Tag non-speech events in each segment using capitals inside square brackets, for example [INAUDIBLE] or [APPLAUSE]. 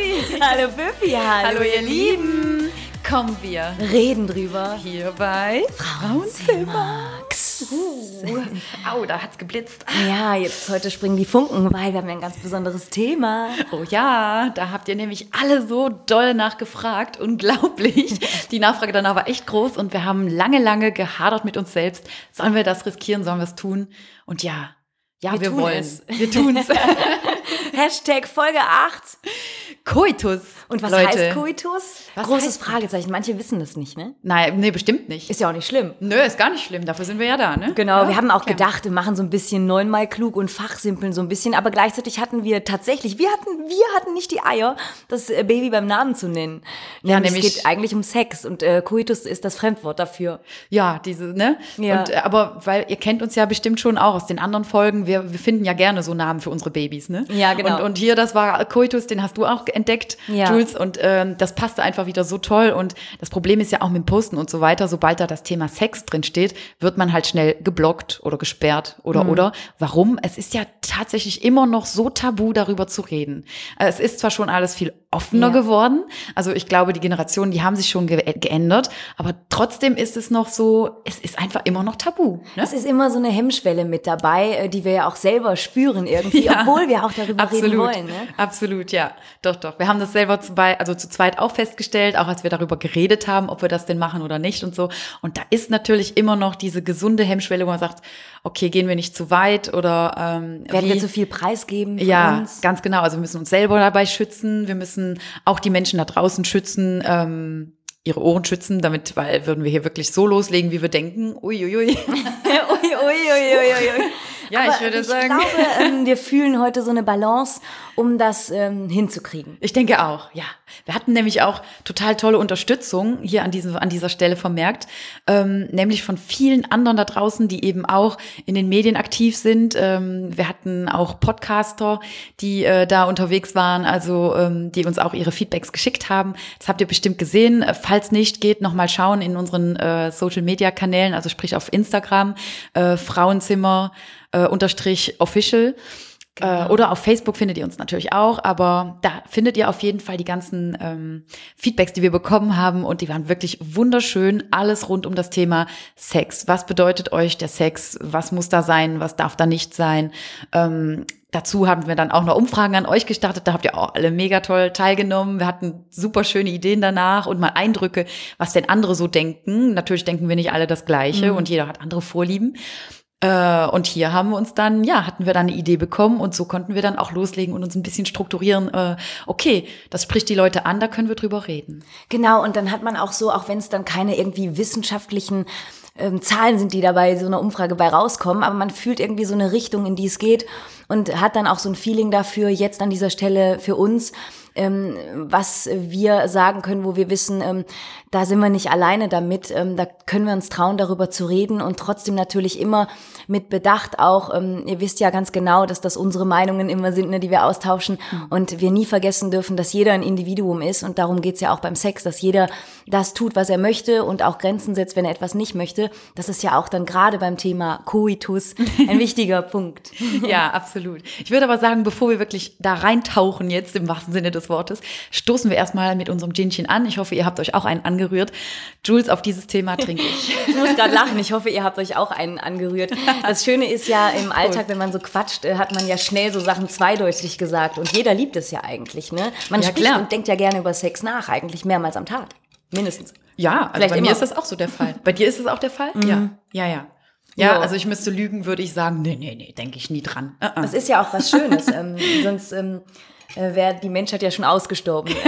Pfiffi. Hallo Pfiffi, hallo, Hallo ihr Lieben. Kommen wir Reden drüber. hier bei Frauenzimmer. Uh, au, da hat's geblitzt. Ja, jetzt heute springen die Funken, weil wir haben ja ein ganz besonderes Thema. Oh ja, da habt ihr nämlich alle so doll nachgefragt. Unglaublich. Die Nachfrage danach war echt groß und wir haben lange, lange gehadert mit uns selbst. Sollen wir das riskieren? Sollen wir es tun? Und ja, ja, wir, Wir tun wollen. es. Wir tun's. [LAUGHS] Hashtag Folge 8. Koitus. Und was Leute. heißt Koitus? Was Großes heißt- Fragezeichen. Manche wissen das nicht, ne? Nein, nee, bestimmt nicht. Ist ja auch nicht schlimm. Nö, ist gar nicht schlimm. Dafür sind wir ja da, ne? Genau, ja, wir haben auch klar. gedacht, wir machen so ein bisschen neunmal klug und fachsimpeln so ein bisschen, aber gleichzeitig hatten wir tatsächlich, wir hatten, wir hatten nicht die Eier, das äh, Baby beim Namen zu nennen. Ja, Nämlich, nämlich- es geht eigentlich um Sex und äh, Coitus ist das Fremdwort dafür. Ja, diese, ne? Ja. Und, äh, aber weil ihr kennt uns ja bestimmt schon auch aus den anderen Folgen. Wir, wir finden ja gerne so Namen für unsere Babys, ne? Ja, genau. Und, und hier, das war Coitus, den hast du auch entdeckt, Ja. Jules. Und ähm, das passte einfach wieder so toll. Und das Problem ist ja auch mit dem Posten und so weiter, sobald da das Thema Sex drin steht, wird man halt schnell geblockt oder gesperrt oder Mhm. oder. Warum? Es ist ja tatsächlich immer noch so tabu, darüber zu reden. Äh, Es ist zwar schon alles viel offener Ja. geworden. Also ich glaube, die Generationen, die haben sich schon ge geändert, aber trotzdem ist es noch so, es ist einfach immer noch tabu. Ne? Es ist immer so eine Hemmschwelle mit dabei, äh, die wir ja auch selber spüren irgendwie, Ja. obwohl wir auch darüber reden wollen. Ne? Absolut, ja. Doch, doch. Wir haben das selber zu, also zu zweit auch festgestellt, auch als wir darüber geredet haben, ob wir das denn machen oder nicht und so. Und da ist natürlich immer noch diese gesunde Hemmschwelle, wo man sagt, okay, gehen wir nicht zu weit oder ähm, Werden wie- wir zu viel preisgeben Ja, uns? ganz genau. Also wir müssen uns selber dabei schützen. Wir müssen auch die Menschen da draußen schützen, ähm, ihre Ohren schützen, damit, weil würden wir hier wirklich so loslegen, wie wir denken. Uiuiui. ui, ui, ui, ui, ui. Ja, Aber ich würde sagen. Ich glaube, ähm, wir fühlen heute so eine Balance, um das ähm, hinzukriegen. Ich denke auch, ja. Wir hatten nämlich auch total tolle Unterstützung hier an, diesem, an dieser Stelle vermerkt, ähm, nämlich von vielen anderen da draußen, die eben auch in den Medien aktiv sind. Ähm, wir hatten auch Podcaster, die äh, da unterwegs waren, also ähm, die uns auch ihre Feedbacks geschickt haben. Das habt ihr bestimmt gesehen. Äh, Falls nicht, geht noch mal schauen in unseren äh, Social-Media-Kanälen, also sprich auf Instagram, äh, Frauenzimmer äh, unterstrich official. Äh, oder auf Facebook findet ihr uns natürlich auch, aber da findet ihr auf jeden Fall die ganzen ähm, Feedbacks, die wir bekommen haben und die waren wirklich wunderschön. Alles rund um das Thema Sex. Was bedeutet euch der Sex? Was muss da sein? Was darf da nicht sein? Ähm, dazu haben wir dann auch noch Umfragen an euch gestartet. Da habt ihr auch alle mega toll teilgenommen. Wir hatten super schöne Ideen danach und mal Eindrücke, was denn andere so denken. Natürlich denken wir nicht alle das Gleiche und jeder hat andere Vorlieben. Äh, und hier haben wir uns dann, ja, hatten wir dann eine Idee bekommen und so konnten wir dann auch loslegen und uns ein bisschen strukturieren. Äh, okay, das spricht die Leute an, da können wir drüber reden. Genau, und dann hat man auch so, auch wenn es dann keine irgendwie wissenschaftlichen ähm, Zahlen sind, die dabei so einer Umfrage bei rauskommen, aber man fühlt irgendwie so eine Richtung, in die es geht und hat dann auch so ein Feeling dafür, jetzt an dieser Stelle für uns, ähm, was wir sagen können, wo wir wissen, ähm, da sind wir nicht alleine damit, ähm, da können wir uns trauen, darüber zu reden und trotzdem natürlich immer mit Bedacht auch, ähm, ihr wisst ja ganz genau, dass das unsere Meinungen immer sind, ne, die wir austauschen und wir nie vergessen dürfen, dass jeder ein Individuum ist und darum geht's ja auch beim Sex, dass jeder das tut, was er möchte und auch Grenzen setzt, wenn er etwas nicht möchte. Das ist ja auch dann gerade beim Thema Coitus ein [LAUGHS] wichtiger Punkt. Ja, absolut. Ich würde aber sagen, bevor wir wirklich da reintauchen jetzt im wahrsten Sinne des Wortes, stoßen wir erstmal mit unserem Ginchen an. Ich hoffe, ihr habt euch auch einen angerührt. Jules, auf dieses Thema trinke ich. [LAUGHS] Ich muss gerade lachen. Ich hoffe, ihr habt euch auch einen angerührt. Das Schöne ist ja im Alltag, wenn man so quatscht, äh, hat man ja schnell so Sachen zweideutig gesagt. Und jeder liebt es ja eigentlich, ne? Man Ja, spricht klar. und denkt ja gerne über Sex nach, eigentlich mehrmals am Tag. Mindestens. Ja, also Vielleicht bei mir immer. ist das auch so der Fall. Bei dir ist es auch der Fall? Ja. Ja, ja. Ja, Ja. also ich müsste lügen, würde ich sagen, nee, nee, nee, denke ich nie dran. Uh -uh. Das ist ja auch was Schönes. [LAUGHS] ähm, sonst ähm, äh, wäre die Menschheit ja schon ausgestorben. [LAUGHS]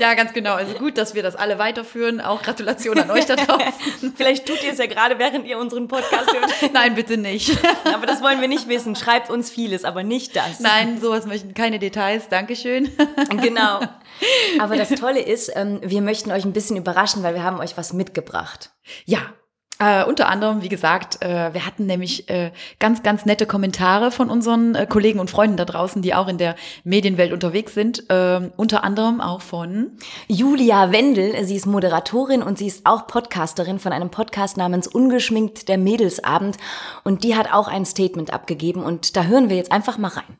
Ja, ganz genau. Also gut, dass wir das alle weiterführen. Auch Gratulation an euch da draußen. [LAUGHS] Vielleicht tut ihr es ja gerade, während ihr unseren Podcast hört. [LAUGHS] Nein, bitte nicht. Aber das wollen wir nicht wissen. Schreibt uns vieles, aber nicht das. Nein, sowas möchten keine Details. Dankeschön. Genau. Aber das Tolle ist, ähm, wir möchten euch ein bisschen überraschen, weil wir haben euch was mitgebracht. Ja. Äh, unter anderem, wie gesagt, äh, wir hatten nämlich äh, ganz, ganz nette Kommentare von unseren äh, Kollegen und Freunden da draußen, die auch in der Medienwelt unterwegs sind. Ähm, unter anderem auch von Julia Wendel, sie ist Moderatorin und sie ist auch Podcasterin von einem Podcast namens Ungeschminkt der Mädelsabend. Und die hat auch ein Statement abgegeben und da hören wir jetzt einfach mal rein.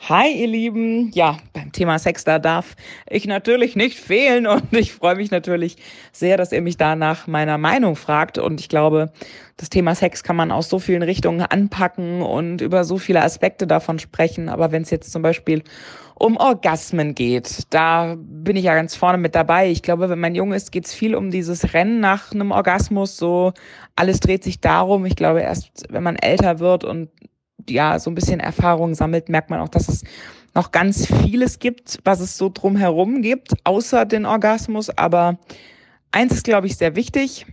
Hi, ihr Lieben. Ja, beim Thema Sex, da darf ich natürlich nicht fehlen und ich freue mich natürlich sehr, dass ihr mich da nach meiner Meinung fragt. Und ich glaube, das Thema Sex kann man aus so vielen Richtungen anpacken und über so viele Aspekte davon sprechen. Aber wenn es jetzt zum Beispiel um Orgasmen geht, da bin ich ja ganz vorne mit dabei. Ich glaube, wenn man jung ist, geht es viel um dieses Rennen nach einem Orgasmus. So alles dreht sich darum. Ich glaube, erst wenn man älter wird und ja so ein bisschen Erfahrung sammelt, merkt man auch, dass es noch ganz vieles gibt, was es so drumherum gibt, außer den Orgasmus. Aber eins ist, glaube ich, sehr wichtig.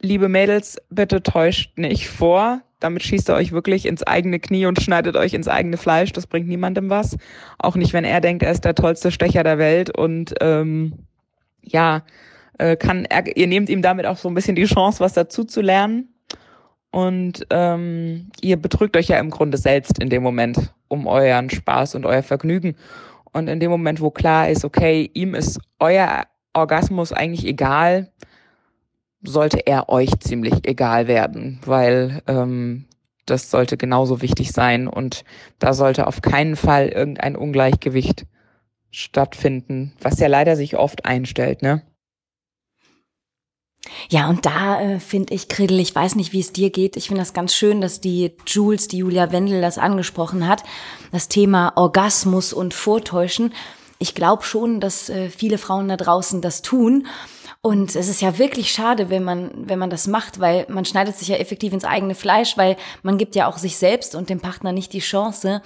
Liebe Mädels, bitte täuscht nicht vor. Damit schießt ihr euch wirklich ins eigene Knie und schneidet euch ins eigene Fleisch. Das bringt niemandem was. Auch nicht, wenn er denkt, er ist der tollste Stecher der Welt und ähm, ja, äh, kann er, ihr nehmt ihm damit auch so ein bisschen die Chance, was dazu zu lernen. Und ähm, ihr betrügt euch ja im Grunde selbst in dem Moment um euren Spaß und euer Vergnügen. Und in dem Moment, wo klar ist, okay, ihm ist euer Orgasmus eigentlich egal, sollte er euch ziemlich egal werden, weil ähm, das sollte genauso wichtig sein und da sollte auf keinen Fall irgendein Ungleichgewicht stattfinden, was ja leider sich oft einstellt, ne? Ja, und da äh, finde ich, Kredel, ich weiß nicht, wie es dir geht. Ich finde das ganz schön, dass die Jules, die Julia Wendel das angesprochen hat. Das Thema Orgasmus und Vortäuschen. Ich glaube schon, dass äh, viele Frauen da draußen das tun. Und es ist ja wirklich schade, wenn man, wenn man das macht, weil man schneidet sich ja effektiv ins eigene Fleisch, weil man gibt ja auch sich selbst und dem Partner nicht die Chance,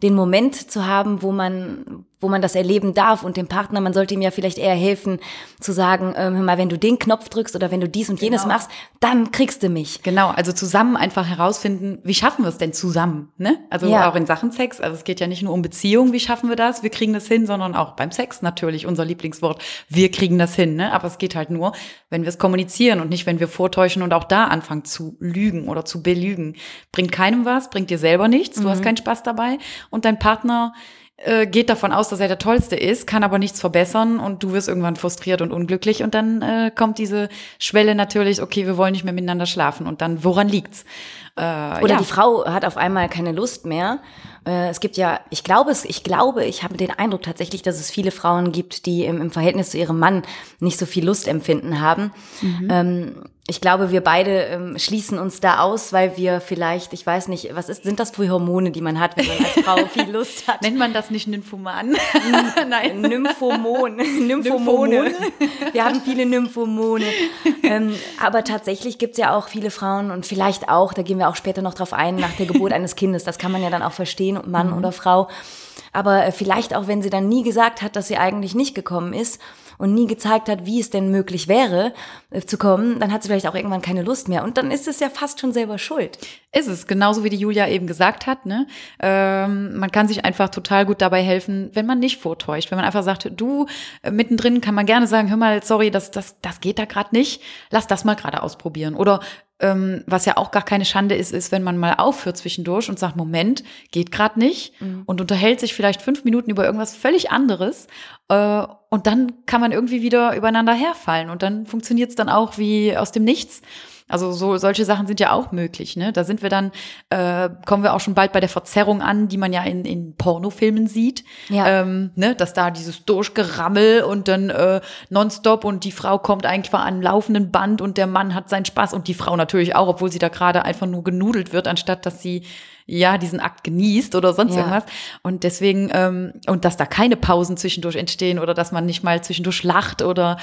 den Moment zu haben, wo man, wo man das erleben darf und dem Partner, man sollte ihm ja vielleicht eher helfen, zu sagen, ähm, hör mal, wenn du den Knopf drückst oder wenn du dies und genau. jenes machst, dann kriegst du mich. Genau, also zusammen einfach herausfinden, wie schaffen wir es denn zusammen, ne? Also ja. auch in Sachen Sex, also es geht ja nicht nur um Beziehung, wie schaffen wir das, wir kriegen das hin, sondern auch beim Sex natürlich, unser Lieblingswort, wir kriegen das hin, ne? Aber es geht halt nur, wenn wir es kommunizieren und nicht, wenn wir vortäuschen und auch da anfangen zu lügen oder zu belügen. Bringt keinem was, bringt dir selber nichts, du mhm. hast keinen Spaß dabei und dein Partner äh, geht davon aus, dass er der Tollste ist, kann aber nichts verbessern und du wirst irgendwann frustriert und unglücklich und dann äh, kommt diese Schwelle natürlich, okay, wir wollen nicht mehr miteinander schlafen und dann, woran liegt's? Äh, Oder ja. die Frau hat auf einmal keine Lust mehr. Äh, es gibt ja, ich glaube es, ich glaube, ich habe den Eindruck tatsächlich, dass es viele Frauen gibt, die im, im Verhältnis zu ihrem Mann nicht so viel Lustempfinden haben. Mhm. Ähm, ich glaube, wir beide ähm, schließen uns da aus, weil wir vielleicht, ich weiß nicht, was ist, sind das für Hormone, die man hat, wenn man als Frau [LAUGHS] viel Lust hat? Nennt man das nicht Nymphoman? [LAUGHS] Nein. Nymphomon. [LAUGHS] Nymphomone. Wir haben viele Nymphomone. ähm, aber tatsächlich gibt's ja auch viele Frauen und vielleicht auch, da gehen wir auch später noch drauf ein, nach der Geburt eines Kindes. Das kann man ja dann auch verstehen, Mann mhm. oder Frau. Aber äh, vielleicht auch, wenn sie dann nie gesagt hat, dass sie eigentlich nicht gekommen ist und nie gezeigt hat, wie es denn möglich wäre äh, zu kommen, dann hat sie vielleicht auch irgendwann keine Lust mehr. Und dann ist es ja fast schon selber schuld. Ist es, genauso wie die Julia eben gesagt hat. Ne? Ähm, man kann sich einfach total gut dabei helfen, wenn man nicht vortäuscht. Wenn man einfach sagt, du, äh, mittendrin kann man gerne sagen, hör mal, sorry, das, das, das geht da gerade nicht. Lass das mal gerade ausprobieren. Oder ähm, was ja auch gar keine Schande ist, ist, wenn man mal aufhört zwischendurch und sagt, Moment, geht gerade nicht mhm. und unterhält sich vielleicht fünf Minuten über irgendwas völlig anderes äh, und dann kann man irgendwie wieder übereinander herfallen und dann funktioniert es dann auch wie aus dem Nichts. Also so solche Sachen sind ja auch möglich. Ne? Da sind wir dann, äh, kommen wir auch schon bald bei der Verzerrung an, die man ja in, in Pornofilmen sieht. Ja. Ähm, ne? Dass da dieses Durchgerammel und dann äh, nonstop und die Frau kommt eigentlich an einem laufenden Band und der Mann hat seinen Spaß und die Frau natürlich auch, obwohl sie da gerade einfach nur genudelt wird, anstatt dass sie ja diesen Akt genießt oder sonst ja. irgendwas. Und deswegen, ähm, und dass da keine Pausen zwischendurch entstehen oder dass man nicht mal zwischendurch lacht oder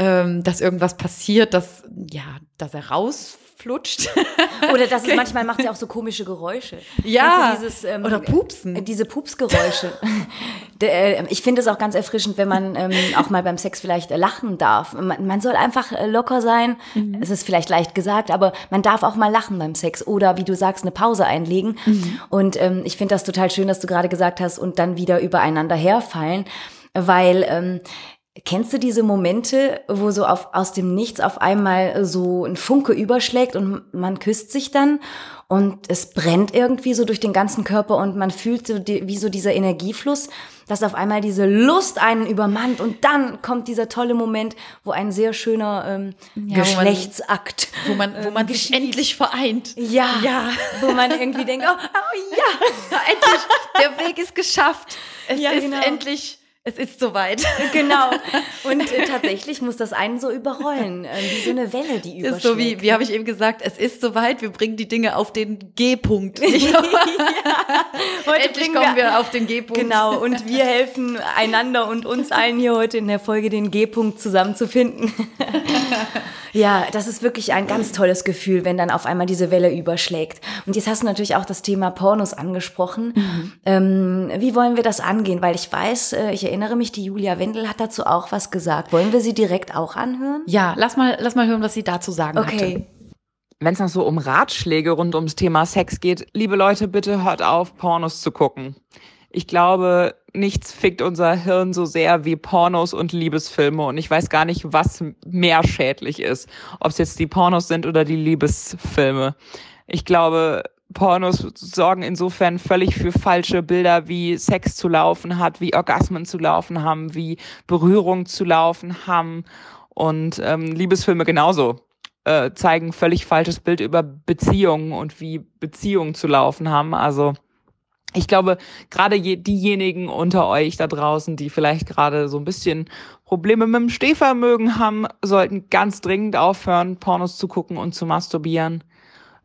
ähm, dass irgendwas passiert, dass, ja, dass er rausflutscht. [LAUGHS] Oder dass es manchmal macht sie auch so komische Geräusche. Ja. Dieses, ähm, oder Pupsen. Äh, diese Pupsgeräusche. [LAUGHS] Äh, ich finde es auch ganz erfrischend, wenn man ähm, auch mal beim Sex vielleicht äh, lachen darf. Man, man soll einfach locker sein. Mhm. Es ist vielleicht leicht gesagt, aber man darf auch mal lachen beim Sex. Oder wie du sagst, eine Pause einlegen. Mhm. Und ähm, ich finde das total schön, dass du gerade gesagt hast, und dann wieder übereinander herfallen. Weil ähm, Kennst du diese Momente, wo so auf, aus dem Nichts auf einmal so ein Funke überschlägt und man küsst sich dann und es brennt irgendwie so durch den ganzen Körper und man fühlt so die, wie so dieser Energiefluss, dass auf einmal diese Lust einen übermannt und dann kommt dieser tolle Moment, wo ein sehr schöner ähm, ja, Geschlechtsakt, wo man, wo man, sich endlich vereint. Ja, ja, wo man irgendwie denkt, oh, oh ja, [LAUGHS] endlich, der Weg ist geschafft. Es ja, ist genau. endlich es ist soweit. [LAUGHS] Genau. Und äh, [LAUGHS] tatsächlich muss das einen so überrollen, äh, wie so eine Welle, die überschlägt. Ist so wie, wie habe ich eben gesagt, es ist soweit, wir bringen die Dinge auf den G-Punkt. [LAUGHS] ja. Heute Endlich kommen wir, wir auf den G-Punkt. Genau, und wir helfen einander und uns allen hier heute in der Folge den G-Punkt zusammenzufinden. ja, das ist wirklich ein ganz tolles Gefühl, wenn dann auf einmal diese Welle überschlägt. Und jetzt hast du natürlich auch das Thema Pornos angesprochen. Mhm. Ähm, wie wollen wir das angehen? Weil ich weiß, äh, ich erinnere mich, die Julia Wendel hat dazu auch was gesagt. Wollen wir sie direkt auch anhören? Ja, lass mal, lass mal hören, was sie dazu sagen okay. hatte. Wenn es noch so um Ratschläge rund ums Thema Sex geht, liebe Leute, bitte hört auf, Pornos zu gucken. Ich glaube, nichts fickt unser Hirn so sehr wie Pornos und Liebesfilme. Und ich weiß gar nicht, was mehr schädlich ist. Ob es jetzt die Pornos sind oder die Liebesfilme. Ich glaube, Pornos sorgen insofern völlig für falsche Bilder, wie Sex zu laufen hat, wie Orgasmen zu laufen haben, wie Berührung zu laufen haben und ähm, Liebesfilme genauso äh, zeigen völlig falsches Bild über Beziehungen und wie Beziehungen zu laufen haben. Also ich glaube, gerade diejenigen unter euch da draußen, die vielleicht gerade so ein bisschen Probleme mit dem Stehvermögen haben, sollten ganz dringend aufhören, Pornos zu gucken und zu masturbieren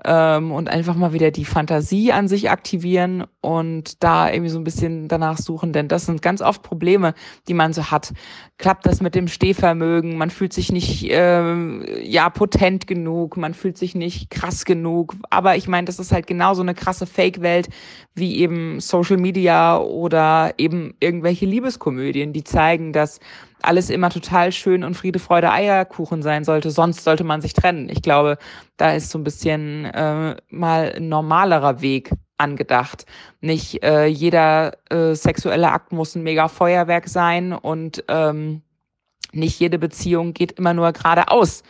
ähm, und einfach mal wieder die Fantasie an sich aktivieren und da irgendwie so ein bisschen danach suchen, denn das sind ganz oft Probleme, die man so hat. Klappt das mit dem Stehvermögen? Man fühlt sich nicht äh, ja potent genug, man fühlt sich nicht krass genug. Aber ich meine, das ist halt genauso eine krasse Fake-Welt wie eben Social Media oder eben irgendwelche Liebeskomödien, die zeigen, dass alles immer total schön und Friede, Freude, Eierkuchen sein sollte, sonst sollte man sich trennen. Ich glaube, da ist so ein bisschen äh, mal ein normalerer Weg angedacht. Nicht äh, jeder äh, sexuelle Akt muss ein mega Feuerwerk sein und ähm, nicht jede Beziehung geht immer nur geradeaus.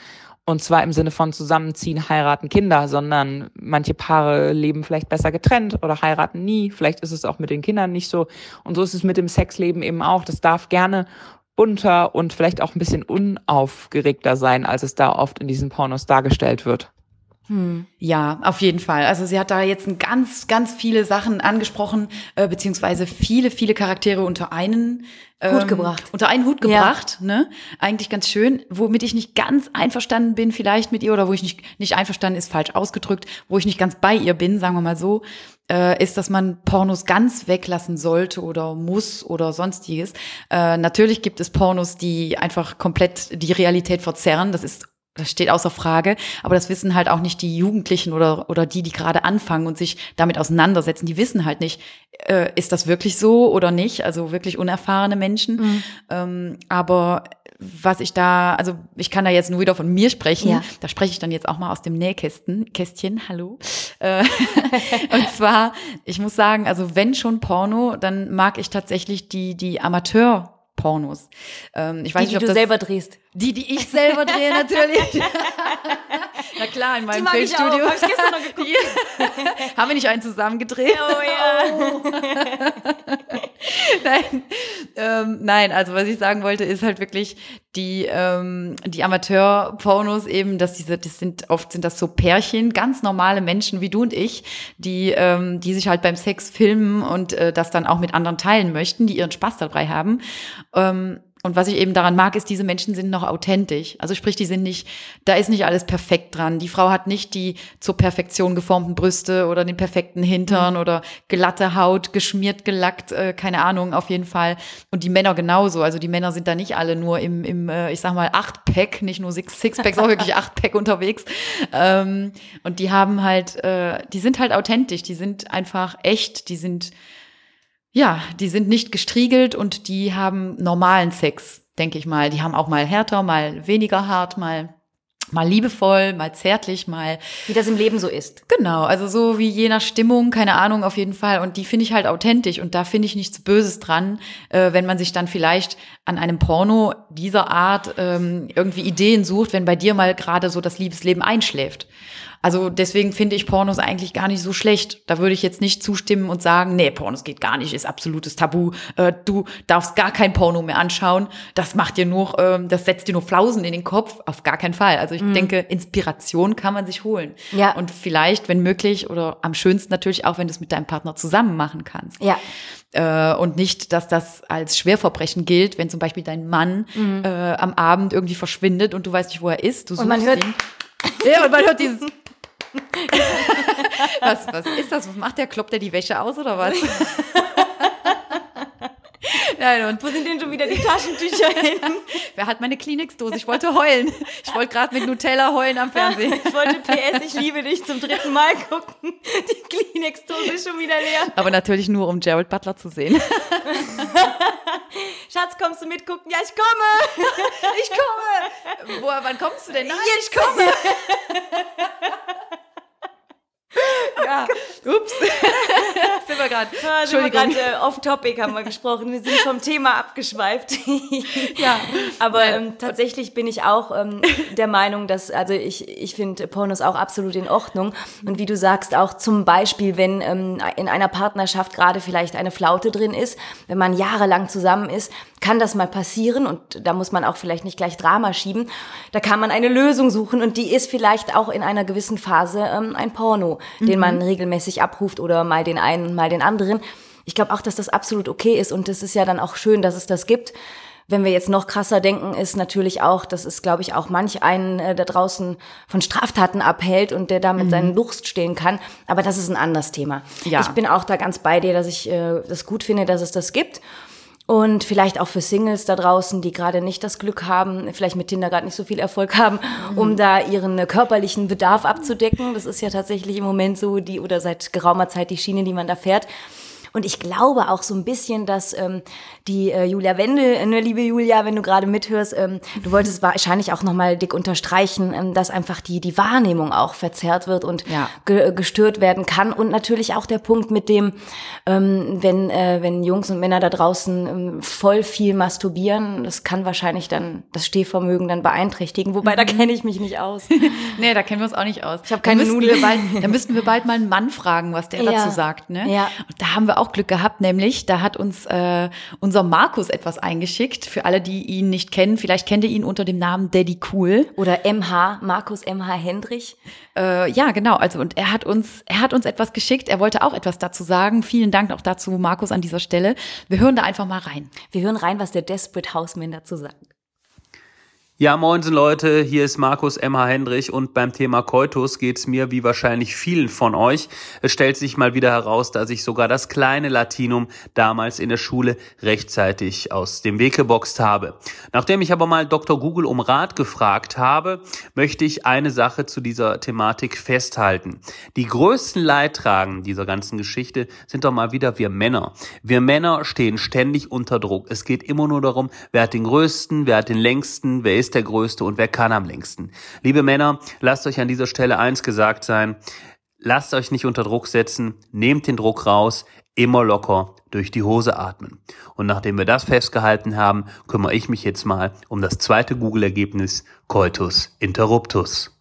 Und zwar im Sinne von zusammenziehen, heiraten, Kinder, sondern manche Paare leben vielleicht besser getrennt oder heiraten nie. Vielleicht ist es auch mit den Kindern nicht so. Und so ist es mit dem Sexleben eben auch. Das darf gerne bunter und vielleicht auch ein bisschen unaufgeregter sein, als es da oft in diesen Pornos dargestellt wird. Hm. Ja, auf jeden Fall. Also sie hat da jetzt ganz, ganz viele Sachen angesprochen, äh, beziehungsweise viele, viele Charaktere unter einen ähm, Hut gebracht. Unter einen Hut gebracht, ja. ne? Eigentlich ganz schön. Womit ich nicht ganz einverstanden bin, vielleicht mit ihr, oder wo ich nicht, nicht einverstanden ist, falsch ausgedrückt, wo ich nicht ganz bei ihr bin, sagen wir mal so, äh, ist, dass man Pornos ganz weglassen sollte oder muss oder sonstiges. Äh, natürlich gibt es Pornos, die einfach komplett die Realität verzerren. Das ist das steht außer Frage, aber das wissen halt auch nicht die Jugendlichen oder, oder die, die gerade anfangen und sich damit auseinandersetzen. Die wissen halt nicht, äh, ist das wirklich so oder nicht, also wirklich unerfahrene Menschen. Mhm. Ähm, aber was ich da, also ich kann da jetzt nur wieder von mir sprechen, ja. da spreche ich dann jetzt auch mal aus dem Nähkästen, Kästchen, hallo. Äh, [LAUGHS] und zwar, ich muss sagen, also wenn schon Porno, dann mag ich tatsächlich die, die Amateur- Pornos. Ähm, ich weiß die, nicht, ob die du das, selber drehst. Die, die ich selber drehe, natürlich. [LAUGHS] Na klar, in meinem Filmstudio. Hab ich gestern noch geguckt. [LAUGHS] Haben wir nicht einen zusammen gedreht? Oh ja. Oh. [LAUGHS] nein, ähm, nein, also was ich sagen wollte, ist halt wirklich die, ähm, die Amateur-Pornos eben, dass diese, das sind oft sind das so Pärchen, ganz normale Menschen wie du und ich, die, ähm, die sich halt beim Sex filmen und äh, das dann auch mit anderen teilen möchten, die ihren Spaß dabei haben. Ähm, und was ich eben daran mag, ist, diese Menschen sind noch authentisch. Also sprich, die sind nicht, da ist nicht alles perfekt dran. Die Frau hat nicht die zur Perfektion geformten Brüste oder den perfekten Hintern mhm. oder glatte Haut, geschmiert, gelackt, äh, keine Ahnung, auf jeden Fall. Und die Männer genauso. Also die Männer sind da nicht alle nur im, im äh, ich sag mal, Acht-Pack, nicht nur Six, Six-Packs, auch wirklich [LAUGHS] Acht-Pack unterwegs. Ähm, und die haben halt, äh, die sind halt authentisch, die sind einfach echt, die sind ja, die sind nicht gestriegelt und die haben normalen Sex, denke ich mal. Die haben auch mal härter, mal weniger hart, mal mal liebevoll, mal zärtlich, mal wie das im Leben so ist. Genau, also so wie je nach Stimmung, keine Ahnung, auf jeden Fall. Und die finde ich halt authentisch und da finde ich nichts Böses dran, äh, wenn man sich dann vielleicht an einem Porno dieser Art ähm, irgendwie Ideen sucht, wenn bei dir mal gerade so das Liebesleben einschläft. Also deswegen finde ich Pornos eigentlich gar nicht so schlecht. Da würde ich jetzt nicht zustimmen und sagen, nee, Pornos geht gar nicht, ist absolutes Tabu. Äh, du darfst gar kein Porno mehr anschauen. Das macht dir nur, ähm, das setzt dir nur Flausen in den Kopf. Auf gar keinen Fall. Also ich mhm. denke, Inspiration kann man sich holen. Ja. Und vielleicht, wenn möglich, oder am schönsten natürlich auch, wenn du es mit deinem Partner zusammen machen kannst. Ja. Äh, und nicht, dass das als Schwerverbrechen gilt, wenn zum Beispiel dein Mann mhm. äh, am Abend irgendwie verschwindet und du weißt nicht, wo er ist. Du und man hört, ihn. [LAUGHS] Ja, und man hört dieses [LAUGHS] [LAUGHS] was, was ist das? Was macht der? Kloppt der die Wäsche aus oder was? [LAUGHS] Nein, und Wo sind denn schon wieder die Taschentücher hin? Wer hat meine Kleenex-Dose? Ich wollte heulen. Ich wollte gerade mit Nutella heulen am Fernsehen. Ich wollte PS, ich liebe dich zum dritten Mal gucken. Die Kleenex-Dose ist schon wieder leer. Aber natürlich nur, um Gerald Butler zu sehen. [LAUGHS] Schatz, kommst du mitgucken? Ja, ich komme. Ich komme. Woher, wann kommst du denn? Nein, ich komme. Ja, [LAUGHS] ups. [LAUGHS] sind wir gerade. Entschuldigung. Wir äh, off-topic haben wir gesprochen. Wir sind vom Thema abgeschweift. [LAUGHS] ja, aber ähm, tatsächlich bin ich auch ähm, der Meinung, dass, also ich, ich finde Pornos auch absolut in Ordnung. Und wie du sagst, auch zum Beispiel, wenn ähm, in einer Partnerschaft gerade vielleicht eine Flaute drin ist, wenn man jahrelang zusammen ist, kann das mal passieren und da muss man auch vielleicht nicht gleich Drama schieben. Da kann man eine Lösung suchen und die ist vielleicht auch in einer gewissen Phase ähm, ein Porno, mhm. den man regelmäßig abruft oder mal den einen, mal den anderen. Ich glaube auch, dass das absolut okay ist und es ist ja dann auch schön, dass es das gibt. Wenn wir jetzt noch krasser denken, ist natürlich auch, dass es, glaube ich, auch manch einen äh, da draußen von Straftaten abhält und der damit mhm. seinen Lust stehlen kann. Aber das ist ein anderes Thema. Ja. Ich bin auch da ganz bei dir, dass ich äh, das gut finde, dass es das gibt. Und vielleicht auch für Singles da draußen, die gerade nicht das Glück haben, vielleicht mit Tinder gerade nicht so viel Erfolg haben, mhm. um da ihren körperlichen Bedarf abzudecken. Das ist ja tatsächlich im Moment so die oder seit geraumer Zeit die Schiene, die man da fährt. Und ich glaube auch so ein bisschen, dass ähm, die äh, Julia Wendel, äh, ne, liebe Julia, wenn du gerade mithörst, ähm, du wolltest wahrscheinlich auch nochmal dick unterstreichen, ähm, dass einfach die, die Wahrnehmung auch verzerrt wird und ja. ge gestört werden kann. Und natürlich auch der Punkt mit dem, ähm, wenn, äh, wenn Jungs und Männer da draußen ähm, voll viel masturbieren, das kann wahrscheinlich dann das Stehvermögen dann beeinträchtigen. Wobei, mhm. da kenne ich mich nicht aus. [LAUGHS] nee, da kennen wir uns auch nicht aus. Ich habe keine Nudel. da müssten wir bald mal einen Mann fragen, was der ja. dazu sagt. Ne? Ja. Und da haben wir auch auch Glück gehabt, nämlich da hat uns äh, unser Markus etwas eingeschickt. Für alle, die ihn nicht kennen, vielleicht kennt ihr ihn unter dem Namen Daddy Cool. Oder MH, Markus MH Hendrich. Äh, ja, genau. Also und er hat uns, er hat uns etwas geschickt. Er wollte auch etwas dazu sagen. Vielen Dank auch dazu, Markus, an dieser Stelle. Wir hören da einfach mal rein. Wir hören rein, was der Desperate Houseman dazu sagt. Ja, moinsen Leute, hier ist Markus M.H. Hendrich und beim Thema Koitus geht's mir wie wahrscheinlich vielen von euch. Es stellt sich mal wieder heraus, dass ich sogar das kleine Latinum damals in der Schule rechtzeitig aus dem Weg geboxt habe. Nachdem ich aber mal Dr. Google um Rat gefragt habe, möchte ich eine Sache zu dieser Thematik festhalten. Die größten Leidtragen dieser ganzen Geschichte sind doch mal wieder wir Männer. Wir Männer stehen ständig unter Druck. Es geht immer nur darum, wer hat den größten, wer hat den längsten, wer ist ist der Größte und wer kann am längsten. Liebe Männer, lasst euch an dieser Stelle eins gesagt sein. Lasst euch nicht unter Druck setzen, nehmt den Druck raus, immer locker durch die Hose atmen. Und nachdem wir das festgehalten haben, kümmere ich mich jetzt mal um das zweite Google-Ergebnis Coitus Interruptus.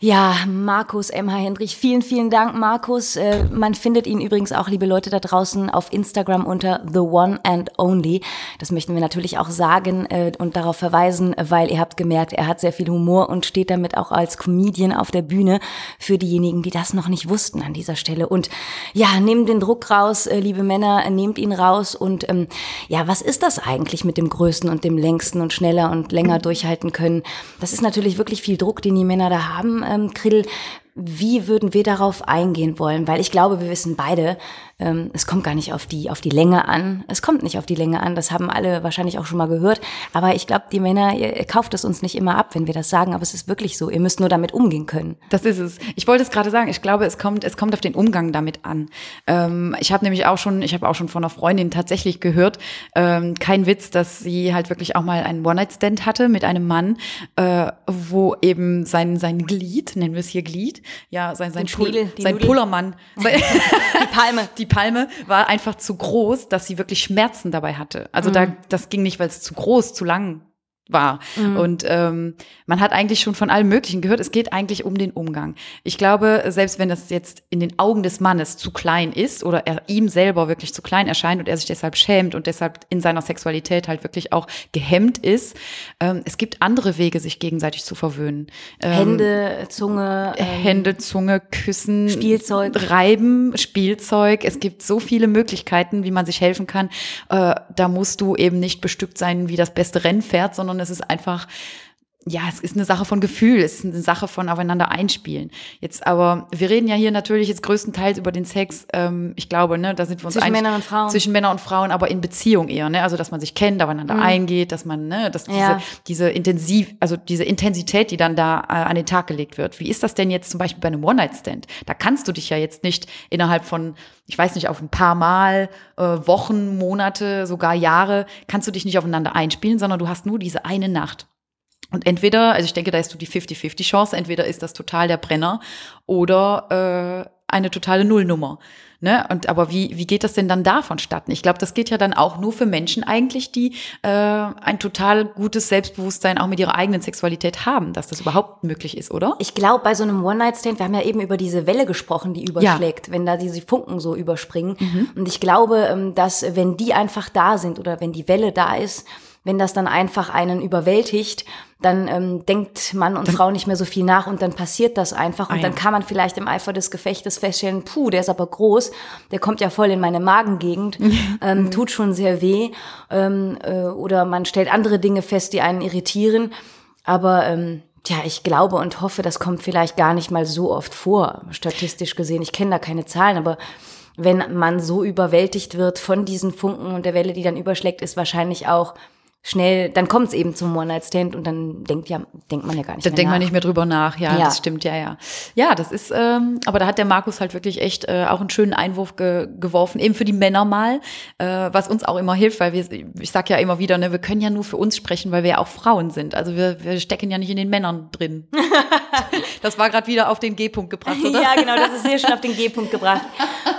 Ja, Markus M.H. Hendrich, vielen, vielen Dank, Markus. Äh, man findet ihn übrigens auch, liebe Leute da draußen, auf Instagram unter The One and Only. Das möchten wir natürlich auch sagen äh, und darauf verweisen, weil ihr habt gemerkt, er hat sehr viel Humor und steht damit auch als Comedian auf der Bühne für diejenigen, die das noch nicht wussten an dieser Stelle. Und ja, nehmt den Druck raus, äh, liebe Männer, nehmt ihn raus. Und ähm, ja, was ist das eigentlich mit dem Größten und dem Längsten und schneller und länger durchhalten können? Das ist natürlich wirklich viel Druck, den die Männer da haben ähm, Krill, wie würden wir darauf eingehen wollen? Weil ich glaube, wir wissen beide, ähm, es kommt gar nicht auf die, auf die Länge an. Es kommt nicht auf die Länge an. Das haben alle wahrscheinlich auch schon mal gehört. Aber ich glaube, die Männer, ihr, kauft es uns nicht immer ab, wenn wir das sagen. Aber es ist wirklich so. Ihr müsst nur damit umgehen können. Das ist es. Ich wollte es gerade sagen. Ich glaube, es kommt, es kommt auf den Umgang damit an. Ähm, ich habe nämlich auch schon, ich habe auch schon von einer Freundin tatsächlich gehört, ähm, kein Witz, dass sie halt wirklich auch mal einen One-Night-Stand hatte mit einem Mann, äh, wo eben sein, sein Glied, nennen wir es hier Glied, ja, sein, sein, Schniedel, sein Nudel. Pullermann, [LAUGHS] sein, die Palme, [LAUGHS] die Palme war einfach zu groß, dass sie wirklich Schmerzen dabei hatte. Also mhm. da, das ging nicht, weil es zu groß, zu lang war. Mhm. Und ähm, man hat eigentlich schon von allem Möglichen gehört. Es geht eigentlich um den Umgang. Ich glaube, selbst wenn das jetzt in den Augen des Mannes zu klein ist oder er ihm selber wirklich zu klein erscheint und er sich deshalb schämt und deshalb in seiner Sexualität halt wirklich auch gehemmt ist, ähm, es gibt andere Wege, sich gegenseitig zu verwöhnen. Ähm, Hände, Zunge. Ähm, Hände, Zunge, Küssen. Spielzeug. Reiben, Spielzeug. Es gibt so viele Möglichkeiten, wie man sich helfen kann. Äh, da musst du eben nicht bestückt sein wie das beste Rennpferd, sondern sondern es ist einfach, ja, es ist eine Sache von Gefühl, es ist eine Sache von aufeinander einspielen. Jetzt aber, wir reden ja hier natürlich jetzt größtenteils über den Sex, ähm, ich glaube, ne, da sind wir uns Zwischen Männern und Frauen. Zwischen Männern und Frauen, aber in Beziehung eher, ne, also dass man sich kennt, aufeinander mhm. eingeht, dass man, ne, dass diese, ja. diese intensiv, also diese Intensität, die dann da äh, an den Tag gelegt wird. Wie ist das denn jetzt zum Beispiel bei einem One-Night-Stand? Da kannst du dich ja jetzt nicht innerhalb von, ich weiß nicht, auf ein paar Mal, äh, Wochen, Monate, sogar Jahre, kannst du dich nicht aufeinander einspielen, sondern du hast nur diese eine Nacht. Und entweder, also ich denke, da ist du die 50-50 Chance, entweder ist das total der Brenner oder äh, eine totale Nullnummer. Ne? Und aber wie, wie geht das denn dann da vonstatten? Ich glaube, das geht ja dann auch nur für Menschen eigentlich, die äh, ein total gutes Selbstbewusstsein auch mit ihrer eigenen Sexualität haben, dass das überhaupt möglich ist, oder? Ich glaube, bei so einem One-Night-Stand, wir haben ja eben über diese Welle gesprochen, die überschlägt, ja. wenn da diese Funken so überspringen. Mhm. Und ich glaube, ähm, dass wenn die einfach da sind oder wenn die Welle da ist, wenn das dann einfach einen überwältigt, dann ähm, denkt Mann und dann, Frau nicht mehr so viel nach und dann passiert das einfach. Und ein. dann kann man vielleicht im Eifer des Gefechtes feststellen, puh, der ist aber groß, der kommt ja voll in meine Magengegend, ähm, mhm. tut schon sehr weh. Ähm, äh, oder man stellt andere Dinge fest, die einen irritieren. Aber ähm, ja, ich glaube und hoffe, das kommt vielleicht gar nicht mal so oft vor, statistisch gesehen. Ich kenne da keine Zahlen, aber wenn man so überwältigt wird von diesen Funken und der Welle, die dann überschlägt, ist wahrscheinlich auch schnell, dann kommt es eben zum One-Night-Stand und dann denkt ja, denkt man ja gar nicht dann mehr denkt man nicht mehr drüber nach, ja, ja, das stimmt, ja, ja. Ja, das ist, ähm, aber da hat der Markus halt wirklich echt äh, auch einen schönen Einwurf ge geworfen, eben für die Männer mal, äh, was uns auch immer hilft, weil wir, ich sag ja immer wieder, ne, wir können ja nur für uns sprechen, weil wir ja auch Frauen sind. Also wir, wir stecken ja nicht in den Männern drin. [LAUGHS] das war gerade wieder auf den G-Punkt gebracht, oder? ja, genau, das ist sehr schön auf den G-Punkt gebracht.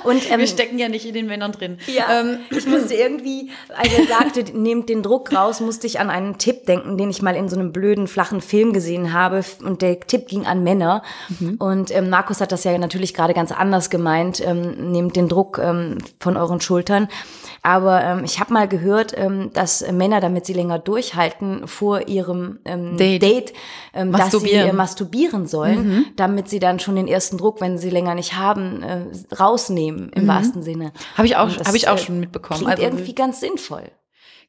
Und, ähm, wir stecken ja nicht in den Männern drin. Ja, ähm, ich musste irgendwie, als er sagte, nehmt den Druck raus, musste ich an einen Tipp denken, den ich mal in so einem blöden, flachen Film gesehen habe. Und der Tipp ging an Männer. Mhm. Und ähm, Markus hat das ja natürlich gerade ganz anders gemeint. Ähm, nehmt den Druck ähm, von euren Schultern. Aber ähm, ich habe mal gehört, ähm, dass Männer, damit sie länger durchhalten vor ihrem ähm, Date, Date ähm, dass sie äh, masturbieren sollen, mhm. damit sie dann schon den ersten Druck, wenn sie länger nicht haben, äh, rausnehmen im mhm. wahrsten Sinne. Habe ich auch, habe ich auch äh, schon mitbekommen. Klingt also, irgendwie ganz sinnvoll.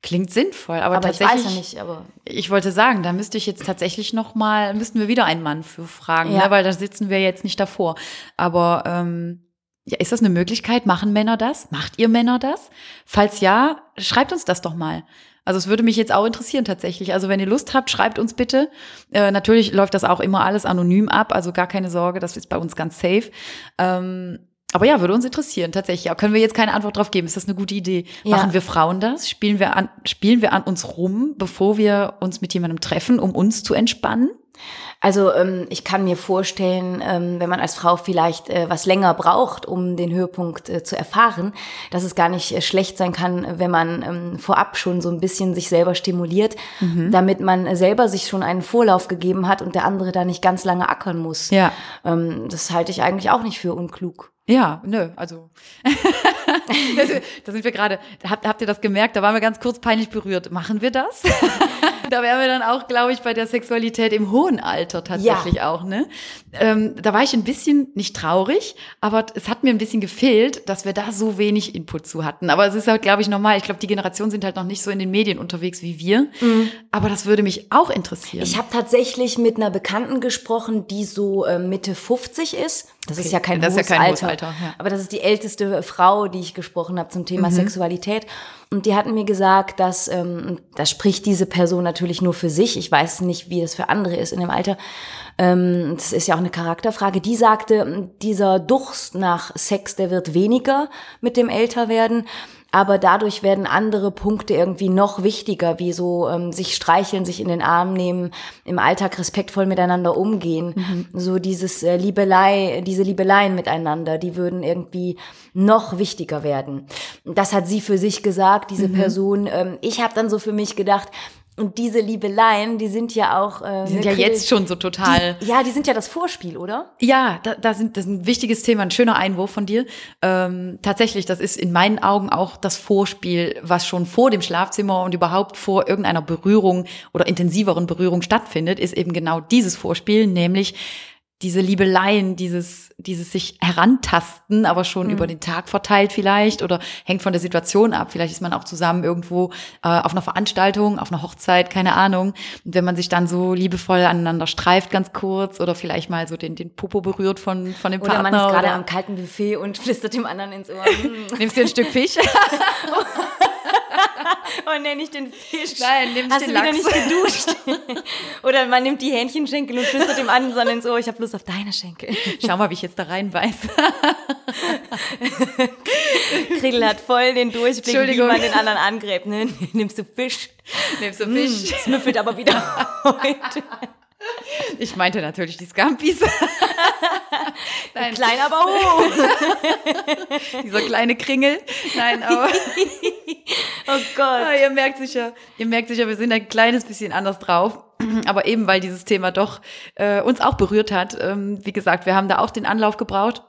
Klingt sinnvoll, aber, aber tatsächlich. Ich weiß ja nicht, aber. Ich wollte sagen, da müsste ich jetzt tatsächlich noch mal, müssten wir wieder einen Mann für fragen, ja. ne? weil da sitzen wir jetzt nicht davor. Aber ähm, ja, ist das eine Möglichkeit? Machen Männer das? Macht ihr Männer das? Falls ja, schreibt uns das doch mal. Also es würde mich jetzt auch interessieren tatsächlich. Also wenn ihr Lust habt, schreibt uns bitte. Äh, natürlich läuft das auch immer alles anonym ab, also gar keine Sorge, das ist bei uns ganz safe. Ähm, aber ja, würde uns interessieren, tatsächlich. können wir jetzt keine Antwort drauf geben. Ist das eine gute Idee? Ja. Machen wir Frauen das? Spielen wir, an, spielen wir an uns rum, bevor wir uns mit jemandem treffen, um uns zu entspannen? Also ähm, ich kann mir vorstellen, ähm, wenn man als Frau vielleicht äh, was länger braucht, um den Höhepunkt äh, zu erfahren, dass es gar nicht äh, schlecht sein kann, wenn man ähm, vorab schon so ein bisschen sich selber stimuliert, mhm. damit man selber sich schon einen Vorlauf gegeben hat und der andere da nicht ganz lange ackern muss. Ja. Ähm, das halte ich eigentlich auch nicht für unklug. Ja, nö, also [LAUGHS] da sind wir gerade, habt, habt ihr das gemerkt? Da waren wir ganz kurz peinlich berührt. Machen wir das? [LAUGHS] da wären wir dann auch, glaube ich, bei der Sexualität im hohen Alter tatsächlich ja. auch. Ne? Ähm, da war ich ein bisschen nicht traurig, aber es hat mir ein bisschen gefehlt, dass wir da so wenig Input zu hatten. Aber es ist halt, glaube ich, normal. Ich glaube, die Generationen sind halt noch nicht so in den Medien unterwegs wie wir. Mhm. Aber das würde mich auch interessieren. Ich habe tatsächlich mit einer Bekannten gesprochen, die so äh, Mitte 50 ist das okay. ist ja kein, das hohes, ja kein Alter. Alter ja. Aber das ist die älteste Frau, die ich gesprochen habe zum Thema mhm. Sexualität. Und die hatten mir gesagt, dass, ähm, das spricht diese Person natürlich nur für sich. Ich weiß nicht, wie es für andere ist in dem Alter. Ähm, das ist ja auch eine Charakterfrage. Die sagte, dieser Durst nach Sex, der wird weniger mit dem Älterwerden aber dadurch werden andere Punkte irgendwie noch wichtiger, wie so ähm, sich streicheln, sich in den Arm nehmen, im Alltag respektvoll miteinander umgehen. Mhm. So dieses äh, Liebelei, diese Liebeleien miteinander, die würden irgendwie noch wichtiger werden. Das hat sie für sich gesagt, diese mhm. Person. Ähm, ich habe dann so für mich gedacht, Und diese Liebeleien, die sind ja auch. Äh, die sind ja jetzt schon so total. Die, ja, die sind ja das Vorspiel, oder? Ja, da, da sind, das ist ein wichtiges Thema, ein schöner Einwurf von dir. Ähm, tatsächlich, das ist in meinen Augen auch das Vorspiel, was schon vor dem Schlafzimmer und überhaupt vor irgendeiner Berührung oder intensiveren Berührung stattfindet, ist eben genau dieses Vorspiel, nämlich diese Liebeleien, dieses, dieses sich herantasten, aber schon mhm. über den Tag verteilt vielleicht oder hängt von der Situation ab. Vielleicht ist man auch zusammen irgendwo äh, auf einer Veranstaltung, auf einer Hochzeit, keine Ahnung. Und wenn man sich dann so liebevoll aneinander streift, ganz kurz oder vielleicht mal so den, den Popo berührt von, von dem oder Partner. Oder man ist gerade am kalten Buffet und [LAUGHS] flüstert dem anderen ins Ohr. [LAUGHS] Nimmst dir ein Stück Fisch? [LAUGHS] [LAUGHS] und nenne ich den Fisch. Nein, nimm Hast den du Lachs. wieder nicht geduscht? [LAUGHS] Oder man nimmt die Hähnchenschenkel und flüstert dem anderen ins Ohr, ich habe Lust auf deine Schenkel. [LAUGHS] Schau mal, wie ich jetzt da reinbeiß. Grill hat voll den Durchblick, wie man den anderen angräbt. Ne? Nimmst du Fisch? Nimmst du Mm, Fisch? Es müffelt aber wieder heute. Ich meinte natürlich die Scampis. [LAUGHS] Nein, Klein, aber hoch. dieser kleine Kringel. Nein, aber [LAUGHS] Oh Gott. Ja, ihr merkt sicher, ihr merkt sicher, wir sind ein kleines bisschen anders drauf. Aber eben, weil dieses Thema doch äh, uns auch berührt hat. Ähm, wie gesagt, wir haben da auch den Anlauf gebraucht.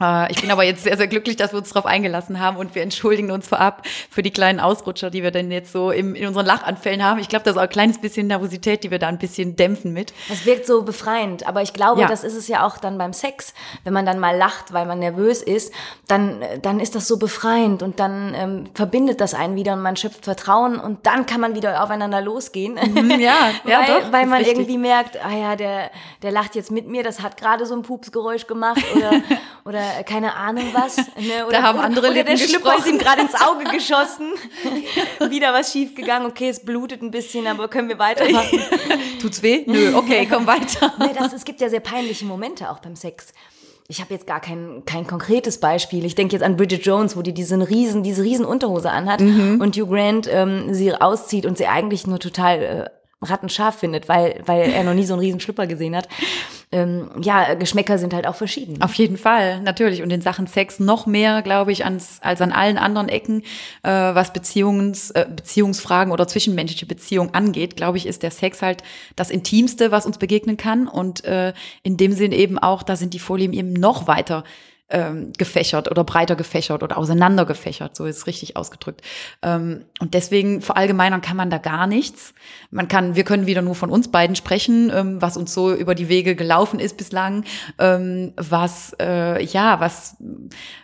Äh, ich bin aber jetzt sehr, sehr glücklich, dass wir uns darauf eingelassen haben und wir entschuldigen uns vorab für die kleinen Ausrutscher, die wir denn jetzt so im, in unseren Lachanfällen haben. Ich glaube, das ist auch ein kleines bisschen Nervosität, die wir da ein bisschen dämpfen mit. Das wirkt so befreiend, aber ich glaube, Ja. das ist es ja auch dann beim Sex. Wenn man dann mal lacht, weil man nervös ist, dann, dann ist das so befreiend und dann ähm, verbindet das einen wieder und man schöpft Vertrauen und dann kann man wieder aufeinander losgehen. ja, [LAUGHS] ja, weil, doch, weil man richtig. irgendwie merkt, ah ja, der, der lacht jetzt mit mir, das hat gerade so ein Pupsgeräusch gemacht oder, [LAUGHS] oder keine Ahnung was. Ne? Oder, haben andere oder, oder der Schlüpper ist ihm gerade ins Auge geschossen. [LAUGHS] wieder was schief gegangen, okay, es blutet ein bisschen, aber können wir weitermachen. [LAUGHS] Tut's weh? Nö, okay, komm weiter. [LAUGHS] Nee, das, es gibt ja sehr peinliche Momente auch beim Sex. Ich habe jetzt gar kein, kein konkretes Beispiel. Ich denke jetzt an Bridget Jones, wo die diesen riesen, diese riesen Unterhose anhat und Hugh Grant ähm, sie auszieht und sie eigentlich nur total äh, rattenscharf findet, weil, weil er noch nie so einen riesen Schlüpper gesehen hat. Ähm, ja, Geschmäcker sind halt auch verschieden. Auf jeden Fall, natürlich. Und in Sachen Sex noch mehr, glaube ich, ans, als an allen anderen Ecken, äh, was Beziehungs, äh, Beziehungsfragen oder zwischenmenschliche Beziehungen angeht, glaube ich, ist der Sex halt das Intimste, was uns begegnen kann. Und äh, in dem Sinn eben auch, da sind die Vorlieben eben noch weiter ähm, gefächert oder breiter gefächert oder auseinander gefächert, so ist es richtig ausgedrückt. Ähm, und deswegen verallgemeinern kann man da gar nichts. Man kann, wir können wieder nur von uns beiden sprechen, ähm, was uns so über die Wege gelaufen ist bislang, ähm, was äh, ja, was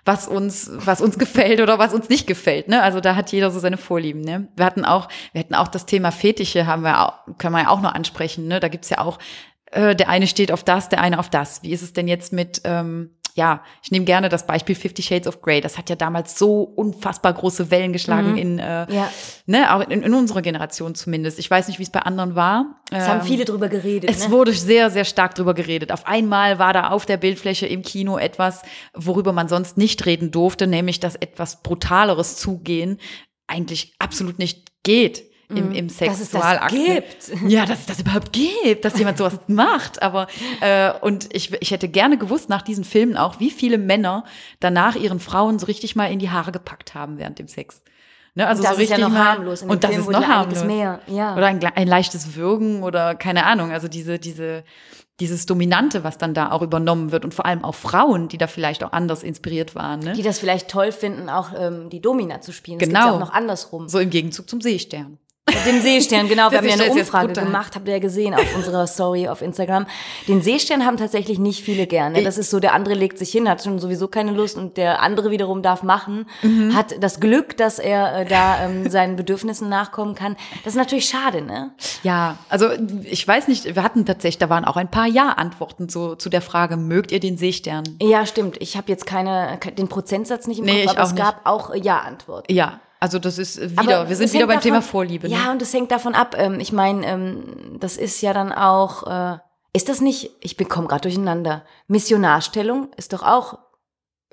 was uns was uns gefällt oder was uns nicht gefällt. Ne? Also da hat jeder so seine Vorlieben. Ne? Wir hatten auch, wir hatten auch das Thema Fetische, haben wir auch, können wir ja auch noch ansprechen. Ne? Da gibt's ja auch äh, der eine steht auf das, der eine auf das. Wie ist es denn jetzt mit ähm, ja, ich nehme gerne das Beispiel Fifty Shades of Grey. Das hat ja damals so unfassbar große Wellen geschlagen in, äh, Ja. ne, auch in, in unserer Generation zumindest. Ich weiß nicht, wie es bei anderen war. Es haben Ähm, viele drüber geredet. es ne? wurde sehr, sehr stark drüber geredet. Auf einmal war da auf der Bildfläche im Kino etwas, worüber man sonst nicht reden durfte, nämlich dass etwas brutaleres Zugehen eigentlich absolut nicht geht im, im Mhm. Dass es das Sexualakt. gibt. Ja, dass es das überhaupt gibt, dass jemand sowas [LAUGHS] macht. Aber äh, und ich, ich hätte gerne gewusst nach diesen Filmen auch, wie viele Männer danach ihren Frauen so richtig mal in die Haare gepackt haben während dem Sex. Ne, also Und das so ist ja noch harmlos. Und das Film ist noch harmlos. mehr, ja. Oder ein, ein leichtes Würgen oder keine Ahnung. Also diese, diese, dieses Dominante, was dann da auch übernommen wird und vor allem auch Frauen, die da vielleicht auch anders inspiriert waren. Ne? die das vielleicht toll finden, auch ähm, die Domina zu spielen. Das Genau. auch noch andersrum. So im Gegenzug zum Seestern. Mit dem Seestern, genau. Wir haben ja eine Umfrage gemacht, habt ihr ja gesehen auf unserer Story auf Instagram. Den Seestern haben tatsächlich nicht viele gerne. Das ist so, der andere legt sich hin, hat schon sowieso keine Lust und der andere wiederum darf machen, Mhm. hat das Glück, dass er äh, da ähm, seinen Bedürfnissen nachkommen kann. Das ist natürlich schade, ne? Ja, also ich weiß nicht, wir hatten tatsächlich, da waren auch ein paar Ja-Antworten zu, zu der Frage, mögt ihr den Seestern? Ja, stimmt. Ich habe jetzt keine, ke- den Prozentsatz nicht im Nee, Kopf, aber es gab auch äh, Ja-Antworten. Ja, also das ist wieder, Aber wir sind wieder beim Thema davon- Vorliebe. Ne? Ja, und es hängt davon ab. Ähm, ich meine, ähm, das ist ja dann auch, äh, ist das nicht, ich bekomme gerade durcheinander, Missionarstellung ist doch auch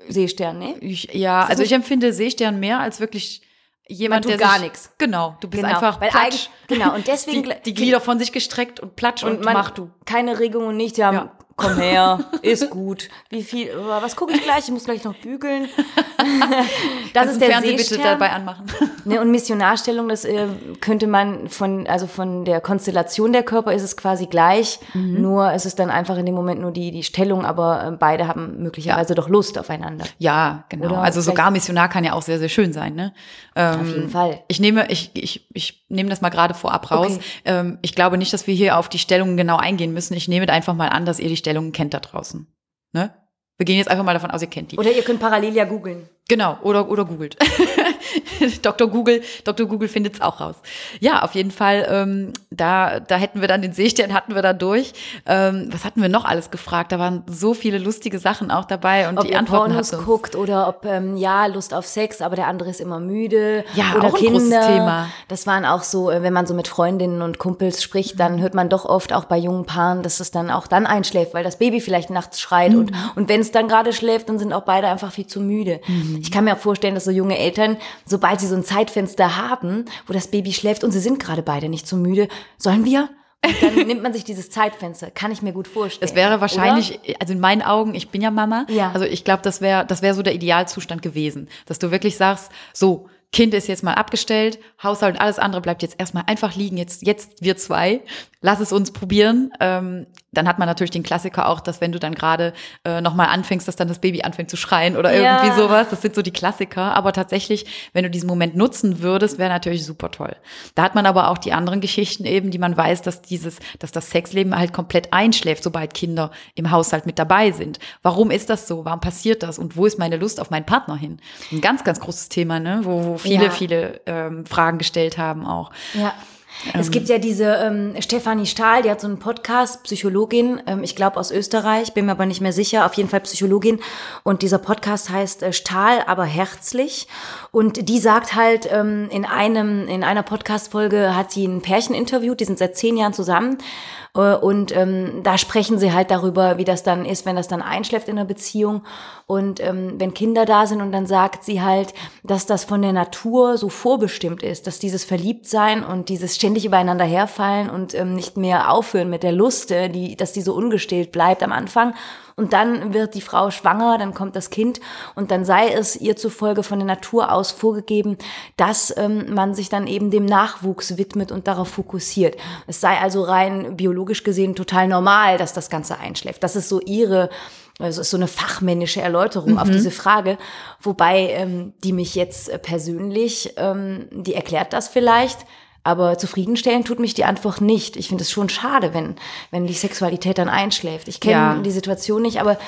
Seestern, ne? Ich, ja, das also ich empfinde Seestern mehr als wirklich jemand, der gar nix. Genau, du bist Genau, einfach weil platsch. genau, und [LAUGHS] deswegen- die, die Glieder von sich gestreckt und platsch und, Und man, mach du. keine Regung und nichts, ja, Ja. Komm her, ist gut. Wie viel, was gucke ich gleich? Ich muss gleich noch bügeln. [LAUGHS] das ist der Fernsehen bitte dabei anmachen. [LAUGHS] Ne, und Missionarstellung, das äh, könnte man von, also von der Konstellation der Körper ist es quasi gleich, Mhm. nur es ist dann einfach in dem Moment nur die, die Stellung, aber äh, beide haben möglicherweise doch Lust aufeinander. Ja, genau. Oder also sogar Missionar kann ja auch sehr, sehr schön sein, ne? Ähm, Auf jeden Fall. Ich nehme, ich, ich, ich nehme das mal gerade vorab raus. Okay. Ähm, ich glaube nicht, dass wir hier auf die Stellungen genau eingehen müssen. Ich nehme einfach mal an, dass ihr die Stellungen kennt da draußen. Ne? Wir gehen jetzt einfach mal davon aus, ihr kennt die. Oder ihr könnt parallel ja googeln. Genau, oder, oder googelt. [LAUGHS] Dr. Google, Dr. Google findet es auch raus. Ja, auf jeden Fall, ähm, da, da hätten wir dann den Seestern, hatten wir da durch. Ähm, was hatten wir noch alles gefragt? Da waren so viele lustige Sachen auch dabei und Ob die ihr Antworten Pornos guckt oder ob, ähm, ja, Lust auf Sex, aber der andere ist immer müde. Ja, oder auch ein Kinder. großes Thema. Das waren auch so, äh, wenn man so mit Freundinnen und Kumpels spricht, dann hört man doch oft auch bei jungen Paaren, dass es dann auch dann einschläft, weil das Baby vielleicht nachts schreit. Und, Mhm. und wenn es dann gerade schläft, dann sind auch beide einfach viel zu müde. Mhm. Ich kann mir auch vorstellen, dass so junge Eltern, sobald sie so ein Zeitfenster haben, wo das Baby schläft und sie sind gerade beide nicht so müde, sollen wir? Und dann [LAUGHS] nimmt man sich dieses Zeitfenster. Kann ich mir gut vorstellen. Es wäre oder? wahrscheinlich, also in meinen Augen, ich bin ja Mama, Ja. also ich glaube, das wäre das wäre so der Idealzustand gewesen, dass du wirklich sagst, so, Kind ist jetzt mal abgestellt, Haushalt und alles andere bleibt jetzt erstmal einfach liegen, jetzt, jetzt wir zwei, lass es uns probieren. Ähm, dann hat man natürlich den Klassiker auch, dass wenn du dann gerade äh, nochmal anfängst, dass dann das Baby anfängt zu schreien oder Ja. irgendwie sowas. Das sind so die Klassiker. Aber tatsächlich, wenn du diesen Moment nutzen würdest, wäre natürlich super toll. Da hat man aber auch die anderen Geschichten eben, die man weiß, dass dieses, dass das Sexleben halt komplett einschläft, sobald Kinder im Haushalt mit dabei sind. Warum ist das so? Warum passiert das? Und wo ist meine Lust auf meinen Partner hin? Ein ganz, ganz großes Thema, ne? wo, wo viele, Ja. viele ähm, Fragen gestellt haben auch. Ja. Es gibt ja diese ähm, Stefanie Stahl, die hat so einen Podcast, Psychologin, ähm, ich glaube aus Österreich, bin mir aber nicht mehr sicher, auf jeden Fall Psychologin. Und dieser Podcast heißt äh, Stahl, aber herzlich. Und die sagt halt, ähm, in einem, in einer Podcast-Folge hat sie ein Pärchen interviewt, die sind seit zehn Jahren zusammen. Äh, Und ähm, da sprechen sie halt darüber, wie das dann ist, wenn das dann einschläft in einer Beziehung und ähm, wenn Kinder da sind. Und dann sagt sie halt, dass das von der Natur so vorbestimmt ist, dass dieses Verliebtsein und dieses ständig übereinander herfallen und ähm, nicht mehr aufhören mit der Lust, äh, die, dass die so ungestillt bleibt am Anfang. Und dann wird die Frau schwanger, dann kommt das Kind und dann sei es ihr zufolge von der Natur aus vorgegeben, dass ähm, man sich dann eben dem Nachwuchs widmet und darauf fokussiert. Es sei also rein biologisch gesehen total normal, dass das Ganze einschläft. Das ist so ihre also ist so eine fachmännische Erläuterung auf diese Frage, wobei ähm, die mich jetzt persönlich, ähm, die erklärt das vielleicht, aber zufriedenstellen tut mich die Antwort nicht. Ich finde es schon schade, wenn, wenn die Sexualität dann einschläft. Ich kenne Ja. die Situation nicht, aber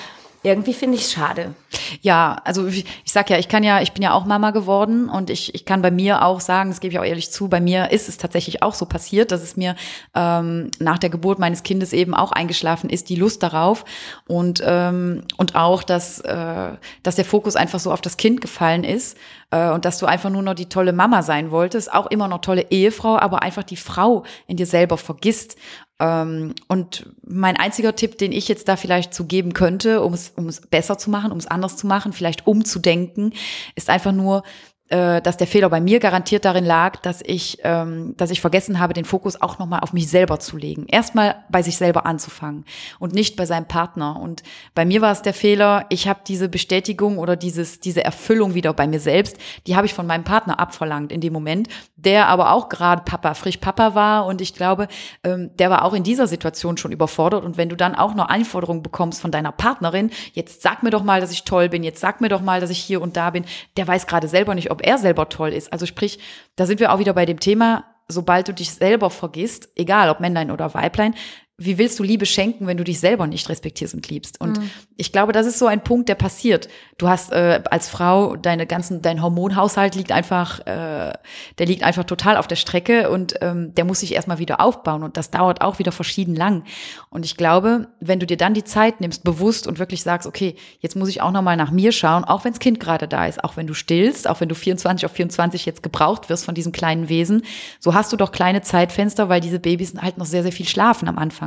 irgendwie finde ich es schade. Ja, also ich, ich sag ja, ich kann ja, ich bin ja auch Mama geworden und ich, ich kann bei mir auch sagen, das gebe ich auch ehrlich zu, bei mir ist es tatsächlich auch so passiert, dass es mir ähm, nach der Geburt meines Kindes eben auch eingeschlafen ist, die Lust darauf und ähm, und auch, dass äh, dass der Fokus einfach so auf das Kind gefallen ist und dass du einfach nur noch die tolle Mama sein wolltest, auch immer noch tolle Ehefrau, aber einfach die Frau in dir selber vergisst. Ähm, und mein einziger Tipp, den ich jetzt da vielleicht zu geben könnte, um es, es besser zu machen, um es anders zu machen, vielleicht umzudenken, ist einfach nur, äh, dass der Fehler bei mir garantiert darin lag, dass ich, ähm, dass ich vergessen habe, den Fokus auch nochmal auf mich selber zu legen. Erstmal bei sich selber anzufangen und nicht bei seinem Partner. Und bei mir war es der Fehler, ich habe diese Bestätigung oder dieses, diese Erfüllung wieder bei mir selbst, die habe ich von meinem Partner abverlangt in dem Moment, der aber auch gerade Papa, frisch Papa war. Und ich glaube, ähm, der war auch in dieser Situation schon überfordert. Und wenn du dann auch noch Anforderungen bekommst von deiner Partnerin, jetzt sag mir doch mal, dass ich toll bin, jetzt sag mir doch mal, dass ich hier und da bin, der weiß gerade selber nicht, ob er selber toll ist. Also sprich, da sind wir auch wieder bei dem Thema, sobald du dich selber vergisst, egal ob Männlein oder Weiblein, wie willst du Liebe schenken, wenn du dich selber nicht respektierst und liebst? Und ich glaube, das ist so ein Punkt, der passiert. Du hast äh, als Frau deine ganzen, dein Hormonhaushalt liegt einfach, äh, der liegt einfach total auf der Strecke und ähm, der muss sich erstmal wieder aufbauen und das dauert auch wieder verschieden lang. Und ich glaube, wenn du dir dann die Zeit nimmst, bewusst und wirklich sagst, okay, jetzt muss ich auch nochmal nach mir schauen, auch wenns Kind gerade da ist, auch wenn du stillst, auch wenn du 24 auf 24 jetzt gebraucht wirst von diesem kleinen Wesen, so hast du doch kleine Zeitfenster, weil diese Babys halt noch sehr, sehr viel schlafen am Anfang.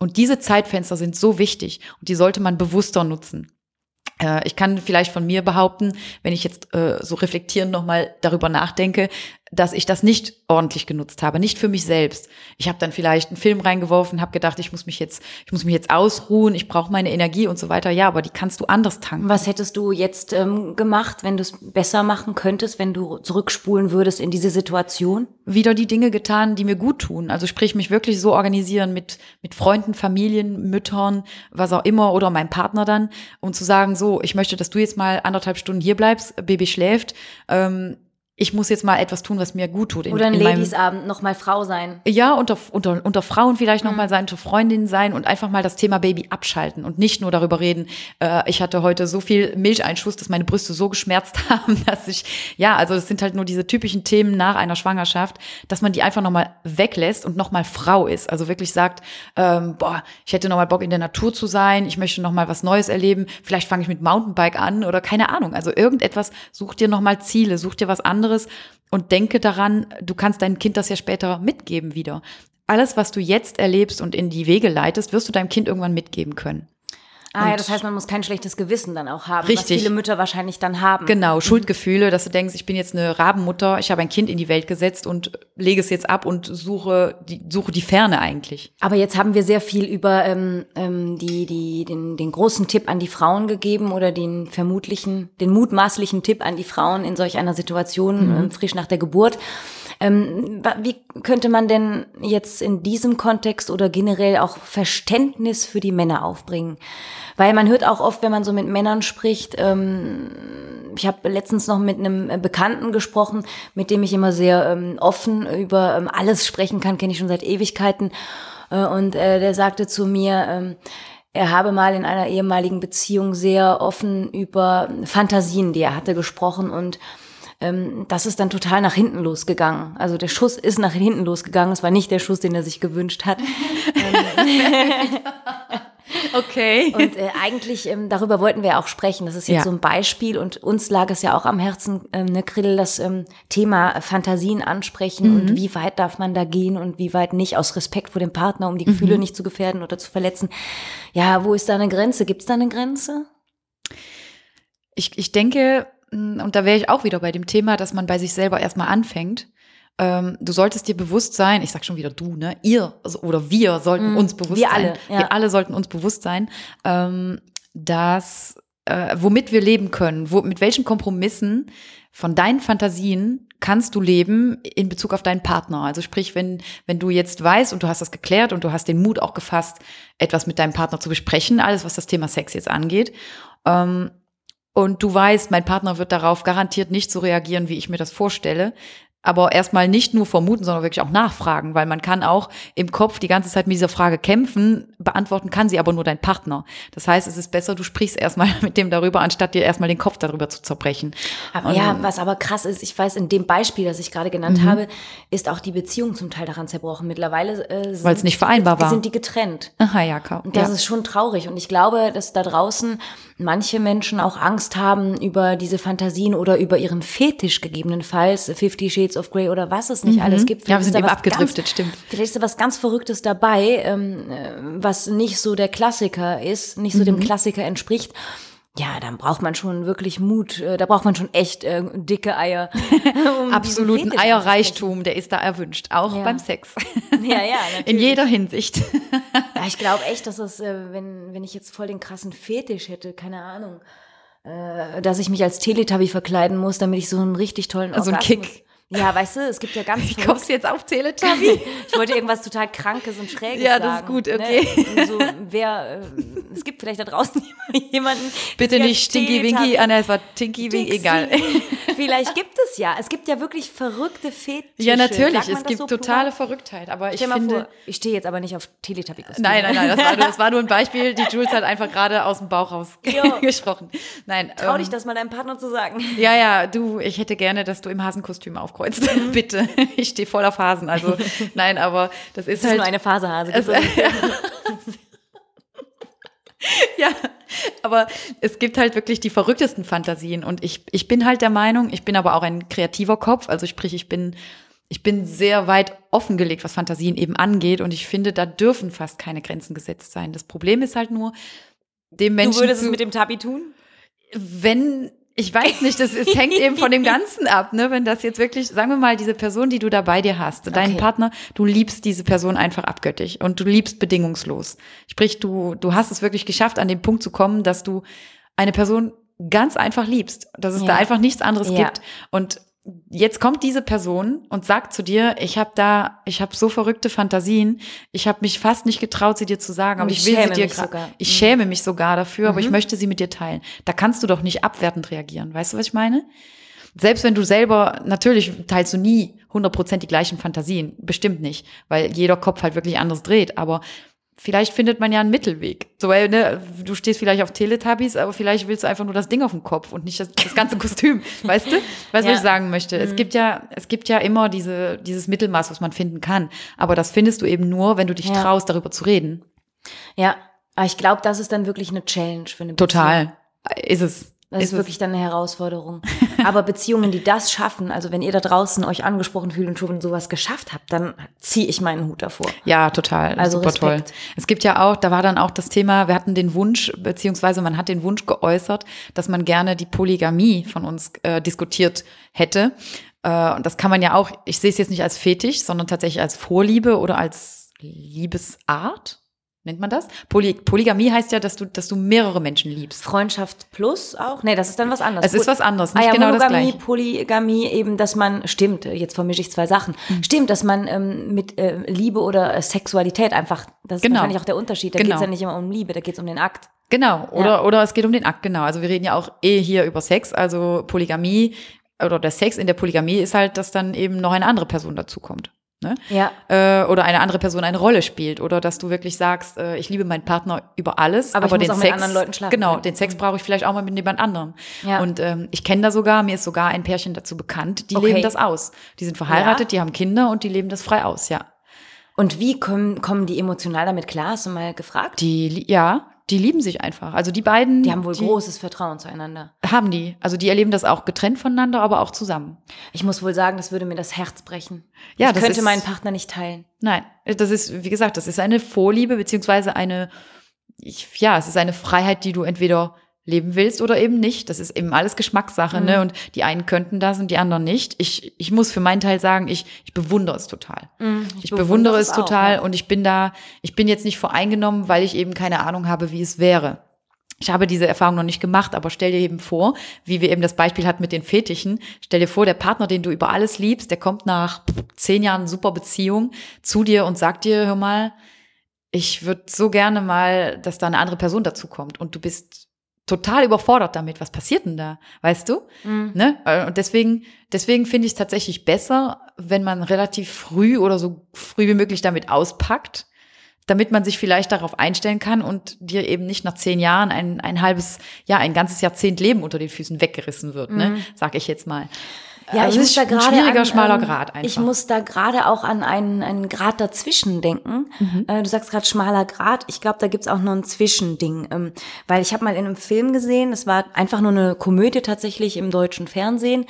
Und diese Zeitfenster sind so wichtig und die sollte man bewusster nutzen. Äh, Ich kann vielleicht von mir behaupten, wenn ich jetzt äh, so reflektierend nochmal darüber nachdenke, dass ich das nicht ordentlich genutzt habe, nicht für mich selbst. Ich habe dann vielleicht einen Film reingeworfen, habe gedacht, ich muss mich jetzt, ich muss mich jetzt ausruhen, ich brauche meine Energie und so weiter. Ja, aber die kannst du anders tanken. Was hättest du jetzt ähm, gemacht, wenn du es besser machen könntest, wenn du zurückspulen würdest in diese Situation? Wieder die Dinge getan, die mir gut tun. Also sprich, mich wirklich so organisieren mit mit Freunden, Familien, Müttern, was auch immer oder meinem Partner dann, um zu sagen, so, ich möchte, dass du jetzt mal anderthalb Stunden hier bleibst, Baby schläft. Ähm, ich muss jetzt mal etwas tun, was mir gut tut. In, Oder ein Ladiesabend, nochmal Frau sein. Ja, unter, unter, unter Frauen vielleicht nochmal mhm. sein, unter Freundinnen sein und einfach mal das Thema Baby abschalten und nicht nur darüber reden, äh, ich hatte heute so viel Milcheinschuss, dass meine Brüste so geschmerzt [LAUGHS] haben, dass ich, ja, also das sind halt nur diese typischen Themen nach einer Schwangerschaft, dass man die einfach nochmal weglässt und nochmal Frau ist. Also wirklich sagt, ähm, boah, ich hätte nochmal Bock in der Natur zu sein, ich möchte nochmal was Neues erleben, vielleicht fange ich mit Mountainbike an oder keine Ahnung. Also irgendetwas, such dir nochmal Ziele, such dir was anderes anderes und denke daran, du kannst deinem Kind das ja später mitgeben wieder. Alles, was du jetzt erlebst und in die Wege leitest, wirst du deinem Kind irgendwann mitgeben können. Ah, ja, das heißt, man muss kein schlechtes Gewissen dann auch haben, richtig. was viele Mütter wahrscheinlich dann haben. Genau, mhm. Schuldgefühle, dass du denkst, ich bin jetzt eine Rabenmutter, ich habe ein Kind in die Welt gesetzt und lege es jetzt ab und suche die, suche die Ferne eigentlich. Aber jetzt haben wir sehr viel über ähm, ähm, die, die, den, den großen Tipp an die Frauen gegeben oder den vermutlichen, den mutmaßlichen Tipp an die Frauen in solch einer Situation, mhm. äh, frisch nach der Geburt. Ähm, wie könnte man denn jetzt in diesem Kontext oder generell auch Verständnis für die Männer aufbringen? Weil man hört auch oft, wenn man so mit Männern spricht, ähm, ich habe letztens noch mit einem Bekannten gesprochen, mit dem ich immer sehr ähm, offen über ähm, alles sprechen kann, kenne ich schon seit Ewigkeiten. Äh, und äh, der sagte zu mir, ähm, er habe mal in einer ehemaligen Beziehung sehr offen über Fantasien, die er hatte, gesprochen und ähm, das ist dann total nach hinten losgegangen. Also der Schuss ist nach hinten losgegangen. Es war nicht der Schuss, den er sich gewünscht hat. [LAUGHS] Okay. Und äh, eigentlich, ähm, darüber wollten wir auch sprechen. Das ist jetzt ja. so ein Beispiel und uns lag es ja auch am Herzen, ähm, ne, Grill, das ähm, Thema Fantasien ansprechen mhm. und wie weit darf man da gehen und wie weit nicht, aus Respekt vor dem Partner, um die Gefühle mhm. nicht zu gefährden oder zu verletzen. Ja, wo ist da eine Grenze? Gibt es da eine Grenze? Ich, ich denke, und da wäre ich auch wieder bei dem Thema, dass man bei sich selber erstmal anfängt ähm, du solltest dir bewusst sein, ich sag schon wieder du, ne? Ihr also, oder wir sollten mm, uns bewusst wir sein. Alle, ja. Wir alle sollten uns bewusst sein, ähm, dass äh, womit wir leben können, wo, mit welchen Kompromissen von deinen Fantasien kannst du leben in Bezug auf deinen Partner. Also sprich, wenn, wenn du jetzt weißt und du hast das geklärt und du hast den Mut auch gefasst, etwas mit deinem Partner zu besprechen, alles was das Thema Sex jetzt angeht, ähm, und du weißt, mein Partner wird darauf garantiert nicht so reagieren, wie ich mir das vorstelle, aber erstmal nicht nur vermuten, sondern wirklich auch nachfragen, weil man kann auch im Kopf die ganze Zeit mit dieser Frage kämpfen, beantworten kann sie aber nur dein Partner. Das heißt, es ist besser, du sprichst erstmal [LAUGHS] mit dem darüber, anstatt dir erstmal den Kopf darüber zu zerbrechen. Aber ja, was aber krass ist, ich weiß, in dem Beispiel, das ich gerade genannt mhm. habe, ist auch die Beziehung zum Teil daran zerbrochen. Mittlerweile äh, weil es nicht vereinbar war. Sind die getrennt. Aha, ja, kaum. Und das ja. ist schon traurig. Und ich glaube, dass da draußen manche Menschen auch Angst haben über diese Fantasien oder über ihren Fetisch gegebenenfalls, Fifty Shades of Grey oder was es nicht mhm. alles gibt. Vielleicht ja, wir sind eben abgedriftet, ganz, stimmt. Vielleicht ist da was ganz Verrücktes dabei, ähm, äh, was nicht so der Klassiker ist, nicht so mhm. dem Klassiker entspricht. Ja, dann braucht man schon wirklich Mut. Äh, da braucht man schon echt äh, dicke Eier. [LAUGHS] Um Absoluten Eierreichtum, der ist da erwünscht, auch ja. beim Sex. [LAUGHS] Ja, ja, natürlich. In jeder Hinsicht. Ja, ich glaube echt, dass es, äh, wenn, wenn ich jetzt voll den krassen Fetisch hätte, keine Ahnung, äh, dass ich mich als Teletubby verkleiden muss, damit ich so einen richtig tollen Orgasmus... Also ein Kick. Ja, weißt du, es gibt ja ganz Wie kommst du jetzt auf Teletubby? [LAUGHS] ich wollte irgendwas total Krankes und Schräges ja, sagen. Ja, das ist gut, ne? okay. Ne? So, wer, äh, es gibt vielleicht da draußen [LAUGHS] jemanden. Bitte nicht Stinky Winky, Anna, es war Tinky Winky, egal. [LAUGHS] vielleicht gibt es ja. Es gibt ja wirklich verrückte Fetische. Ja, natürlich, es gibt so totale plural? Verrücktheit. Aber ich finde. Vor, ich stehe jetzt aber nicht auf teletubby -Kostüme. Nein, nein, nein, das war, nur, das war nur ein Beispiel. Die Jules hat einfach gerade aus dem Bauch raus gesprochen. Nein. Trau ähm, dich das mal deinem Partner zu sagen. Ja, ja, du, ich hätte gerne, dass du im Hasenkostüm aufkreuzt. [LAUGHS] Bitte. ich stehe voll auf Hasen. Also [LAUGHS] nein, aber das ist, das halt. nur eine Phasehase. Es, [LAUGHS] ja, aber es gibt halt wirklich die verrücktesten Fantasien und ich, ich bin halt der Meinung, ich bin aber auch ein kreativer Kopf, also sprich, ich bin, ich bin sehr weit offengelegt, was Fantasien eben angeht und ich finde, da dürfen fast keine Grenzen gesetzt sein. Das Problem ist halt nur, dem Menschen. Du würdest zu, es mit dem Tabi tun? Wenn Ich weiß nicht, das, es hängt eben von dem Ganzen ab, ne? Wenn das jetzt wirklich, sagen wir mal, diese Person, die du da bei dir hast, deinen Okay. Partner, du liebst diese Person einfach abgöttig und du liebst bedingungslos. Sprich, du, du hast es wirklich geschafft, an den Punkt zu kommen, dass du eine Person ganz einfach liebst, dass es da Ja. einfach nichts anderes Ja. gibt. Und jetzt kommt diese Person und sagt zu dir, ich habe da, ich habe so verrückte Fantasien, ich habe mich fast nicht getraut, sie dir zu sagen, aber ich ich will sie dir sogar. ich Mhm. schäme mich sogar dafür, aber ich Mhm. möchte sie mit dir teilen. Da kannst du doch nicht abwertend reagieren, weißt du, was ich meine? Selbst wenn du selber, natürlich teilst du nie 100% die gleichen Fantasien, bestimmt nicht, weil jeder Kopf halt wirklich anders dreht, aber vielleicht findet man ja einen Mittelweg. So, weil, ne, du stehst vielleicht auf Teletubbies, aber vielleicht willst du einfach nur das Ding auf dem Kopf und nicht das, das ganze Kostüm, [LAUGHS] weißt du? Weißt du, was Ja. ich sagen möchte? Es gibt ja, es gibt ja immer diese, dieses Mittelmaß, was man finden kann. Aber das findest du eben nur, wenn du dich Ja. traust, darüber zu reden. Ja, aber ich glaube, das ist dann wirklich eine Challenge für eine Beziehung. Total. Ist es. Das ist, wirklich dann eine Herausforderung. [LAUGHS] [LAUGHS] Aber Beziehungen, die das schaffen, also wenn ihr da draußen euch angesprochen fühlt und schon sowas geschafft habt, dann ziehe ich meinen Hut davor. Ja, total. Also Super Respekt. toll. Es gibt ja auch, da war dann auch das Thema, wir hatten den Wunsch, beziehungsweise man hat den Wunsch geäußert, dass man gerne die Polygamie von uns äh, diskutiert hätte. Äh, und das kann man ja auch, ich sehe es jetzt nicht als Fetisch, sondern tatsächlich als Vorliebe oder als Liebesart. Nennt man das? Poly Polygamie heißt ja, dass du, dass du mehrere Menschen liebst. Freundschaft plus auch? Nee, das ist dann was anderes. Es ist was anderes, Ah nicht ja, genau das Monogamie, Gleiche. Polygamie, eben, dass man, stimmt, jetzt vermische ich zwei Sachen. Mhm. Stimmt, dass man ähm, mit äh, Liebe oder äh, Sexualität einfach, das ist Genau. wahrscheinlich auch der Unterschied. Da Genau. geht's ja nicht immer um Liebe, da geht's um den Akt. Genau, oder, Ja. oder es geht um den Akt, genau. Also wir reden ja auch eh hier über Sex, also Polygamie oder der Sex in der Polygamie ist halt, dass dann eben noch eine andere Person dazukommt. Ne? Ja. Äh, oder eine andere Person eine Rolle spielt oder dass du wirklich sagst, äh, ich liebe meinen Partner über alles, Aber aber, muss den Sex, anderen Leuten schlafen genau, den Sex brauche ich vielleicht auch mal mit jemand anderem. Ja. Und ähm, ich kenne da sogar, mir ist sogar ein Pärchen dazu bekannt, die Okay. leben das aus. Die sind verheiratet, Ja. die haben Kinder und die leben das frei aus, ja. Und wie kommen, kommen die emotional damit klar? Hast du mal gefragt? Die, ja, die lieben sich einfach. Also die beiden, Die haben wohl großes Vertrauen zueinander. Haben die. Also die erleben das auch getrennt voneinander, aber auch zusammen. Ich muss wohl sagen, das würde mir das Herz brechen. Ja, ich das könnte ist- meinen Partner nicht teilen. Nein, das ist, wie gesagt, das ist eine Vorliebe, beziehungsweise eine, ich, ja, es ist eine Freiheit, die du entweder leben willst oder eben nicht. Das ist eben alles Geschmackssache, Mhm. ne? Und die einen könnten das und die anderen nicht. Ich, ich muss für meinen Teil sagen, ich, ich bewundere es total. Mhm, Ich, bewundere es auch, total ja. und ich bin da, ich bin jetzt nicht voreingenommen, weil ich eben keine Ahnung habe, wie es wäre. Ich habe diese Erfahrung noch nicht gemacht, aber stell dir eben vor, wie wir eben das Beispiel hatten mit den Fetischen. Stell dir vor, der Partner, den du über alles liebst, der kommt nach zehn Jahren super Beziehung zu dir und sagt dir, hör mal, ich würde so gerne mal, dass da eine andere Person dazu kommt und du bist total überfordert damit. Was passiert denn da? Weißt du? Mhm. Ne? Äh, Und deswegen, deswegen finde ich es tatsächlich besser, wenn man relativ früh oder so früh wie möglich damit auspackt, damit man sich vielleicht darauf einstellen kann und dir eben nicht nach zehn Jahren ein, ein halbes, ja, ein ganzes Jahrzehnt Leben unter den Füßen weggerissen wird, ne? Sag ich jetzt mal. Ja, Also ich es muss da ein gerade schwieriger, an, schmaler ähm, Grad einfach. Ich muss da gerade auch an einen, einen Grad dazwischen denken. Mhm. Äh, du sagst gerade schmaler Grad. Ich glaube, da gibt's auch noch ein Zwischending. Ähm, weil ich habe mal in einem Film gesehen, das war einfach nur eine Komödie tatsächlich im deutschen Fernsehen.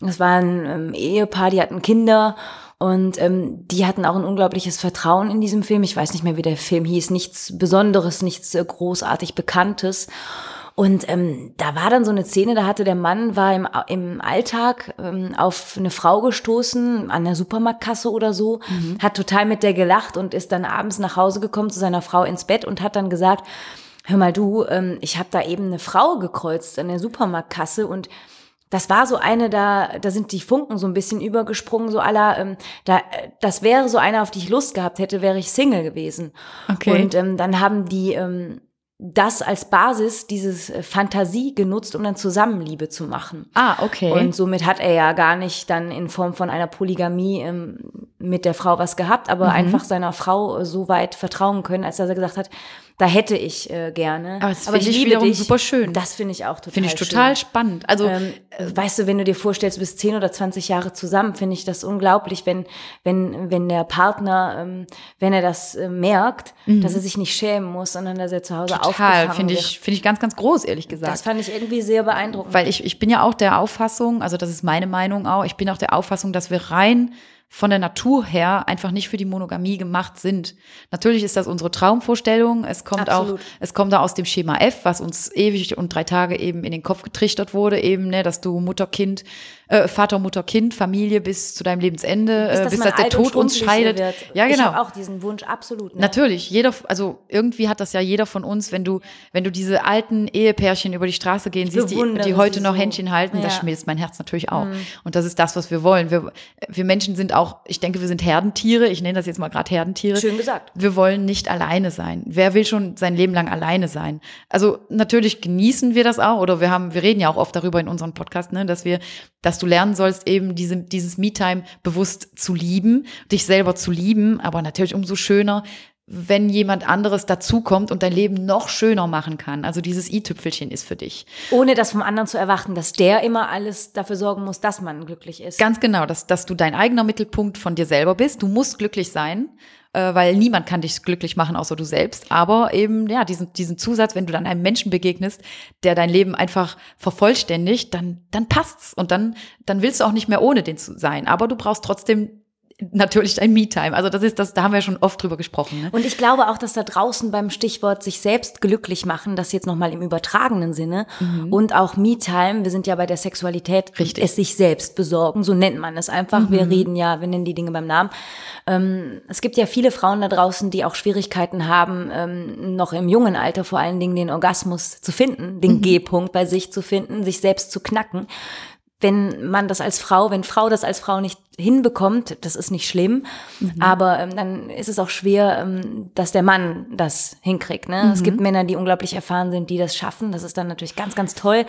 Das war ein ähm, Ehepaar, die hatten Kinder und ähm, die hatten auch ein unglaubliches Vertrauen in diesem Film. Ich weiß nicht mehr, wie der Film hieß. Nichts Besonderes, nichts äh, großartig Bekanntes. Und ähm, da war dann so eine Szene, da hatte der Mann, war im, im Alltag ähm, auf eine Frau gestoßen, an der Supermarktkasse oder so, hat total mit der gelacht und ist dann abends nach Hause gekommen zu seiner Frau ins Bett und hat dann gesagt, hör mal du, ähm, ich habe da eben eine Frau gekreuzt an der Supermarktkasse und das war so eine, da, da sind die Funken so ein bisschen übergesprungen, so aller, ähm, da, das wäre so eine, auf die ich Lust gehabt hätte, wäre ich Single gewesen. Okay. Und ähm, dann haben die ähm, das als Basis, dieses äh, Fantasie genutzt, um dann Zusammenliebe zu machen. ah, okay. Und somit hat er ja gar nicht dann in Form von einer Polygamie ähm, mit der Frau was gehabt, aber Mhm. einfach seiner Frau äh, so weit vertrauen können, als dass er gesagt hat, da hätte ich äh, gerne. Aber das finde ich wiederum super schön. Das finde ich auch total Finde ich total schön. spannend. Also, Ähm, weißt du, wenn du dir vorstellst, du bist 10 oder 20 Jahre zusammen, finde ich das unglaublich, wenn, wenn, wenn der Partner, ähm, wenn er das äh, merkt, dass er sich nicht schämen muss, sondern dass er zu Hause Mhm. total, aufgefangen finde wird. ich, finde ich ganz, ganz groß, ehrlich gesagt. Das fand ich irgendwie sehr beeindruckend. Weil ich, ich bin ja auch der Auffassung, also das ist meine Meinung auch, ich bin auch der Auffassung, dass wir rein von der Natur her einfach nicht für die Monogamie gemacht sind. Natürlich ist das unsere Traumvorstellung. Es kommt Absolut. auch, es kommt da aus dem Schema F, was uns ewig und drei Tage eben in den Kopf getrichtert wurde, eben, ne, dass du Mutter, Kind, äh, Vater, Mutter, Kind, Familie bis zu deinem Lebensende, Bis, äh, dass bis dass der Tod uns scheidet. Wird. Ja, Ich genau. habe auch diesen Wunsch, absolut. Ne? Natürlich, jeder, also irgendwie hat das ja jeder von uns, wenn du, wenn du diese alten Ehepärchen über die Straße gehen siehst, die, die heute noch so. Händchen halten, das Ja. Mhm. schmilzt mein Herz natürlich auch. Und das ist das, was wir wollen. Wir, wir Menschen sind auch, ich denke, wir sind Herdentiere. Ich nenne das jetzt mal gerade Herdentiere. Schön gesagt. Wir wollen nicht alleine sein. Wer will schon sein Leben lang alleine sein? Also natürlich genießen wir das auch, oder wir haben, wir reden ja auch oft darüber in unserem Podcast, ne, dass wir, dass du lernen sollst, eben diese, dieses Me-Time bewusst zu lieben, dich selber zu lieben, aber natürlich umso schöner, wenn jemand anderes dazukommt und dein Leben noch schöner machen kann. Also dieses i-Tüpfelchen ist für dich. Ohne das vom anderen zu erwarten, dass der immer alles dafür sorgen muss, dass man glücklich ist. Ganz genau, dass, dass du dein eigener Mittelpunkt von dir selber bist. Du musst glücklich sein, äh, weil niemand kann dich glücklich machen, außer du selbst. Aber eben, ja, diesen, diesen Zusatz, wenn du dann einem Menschen begegnest, der dein Leben einfach vervollständigt, dann, dann passt's. Und dann, dann willst du auch nicht mehr ohne den zu sein. Aber du brauchst trotzdem natürlich dein Me-Time. Also das ist das, da haben wir schon oft drüber gesprochen. Ne? Und ich glaube auch, dass da draußen beim Stichwort sich selbst glücklich machen, das jetzt nochmal im übertragenen Sinne und auch Me-Time, wir sind ja bei der Sexualität, Richtig. es sich selbst besorgen, so nennt man es einfach. Wir reden ja, wir nennen die Dinge beim Namen. Ähm, es gibt ja viele Frauen da draußen, die auch Schwierigkeiten haben, ähm, noch im jungen Alter vor allen Dingen den Orgasmus zu finden, den G-Punkt bei sich zu finden, sich selbst zu knacken wenn man das als Frau, wenn Frau das als Frau nicht hinbekommt, das ist nicht schlimm, aber ähm, dann ist es auch schwer, ähm, dass der Mann das hinkriegt. Ne? Es gibt Männer, die unglaublich erfahren sind, die das schaffen. Das ist dann natürlich ganz, ganz toll.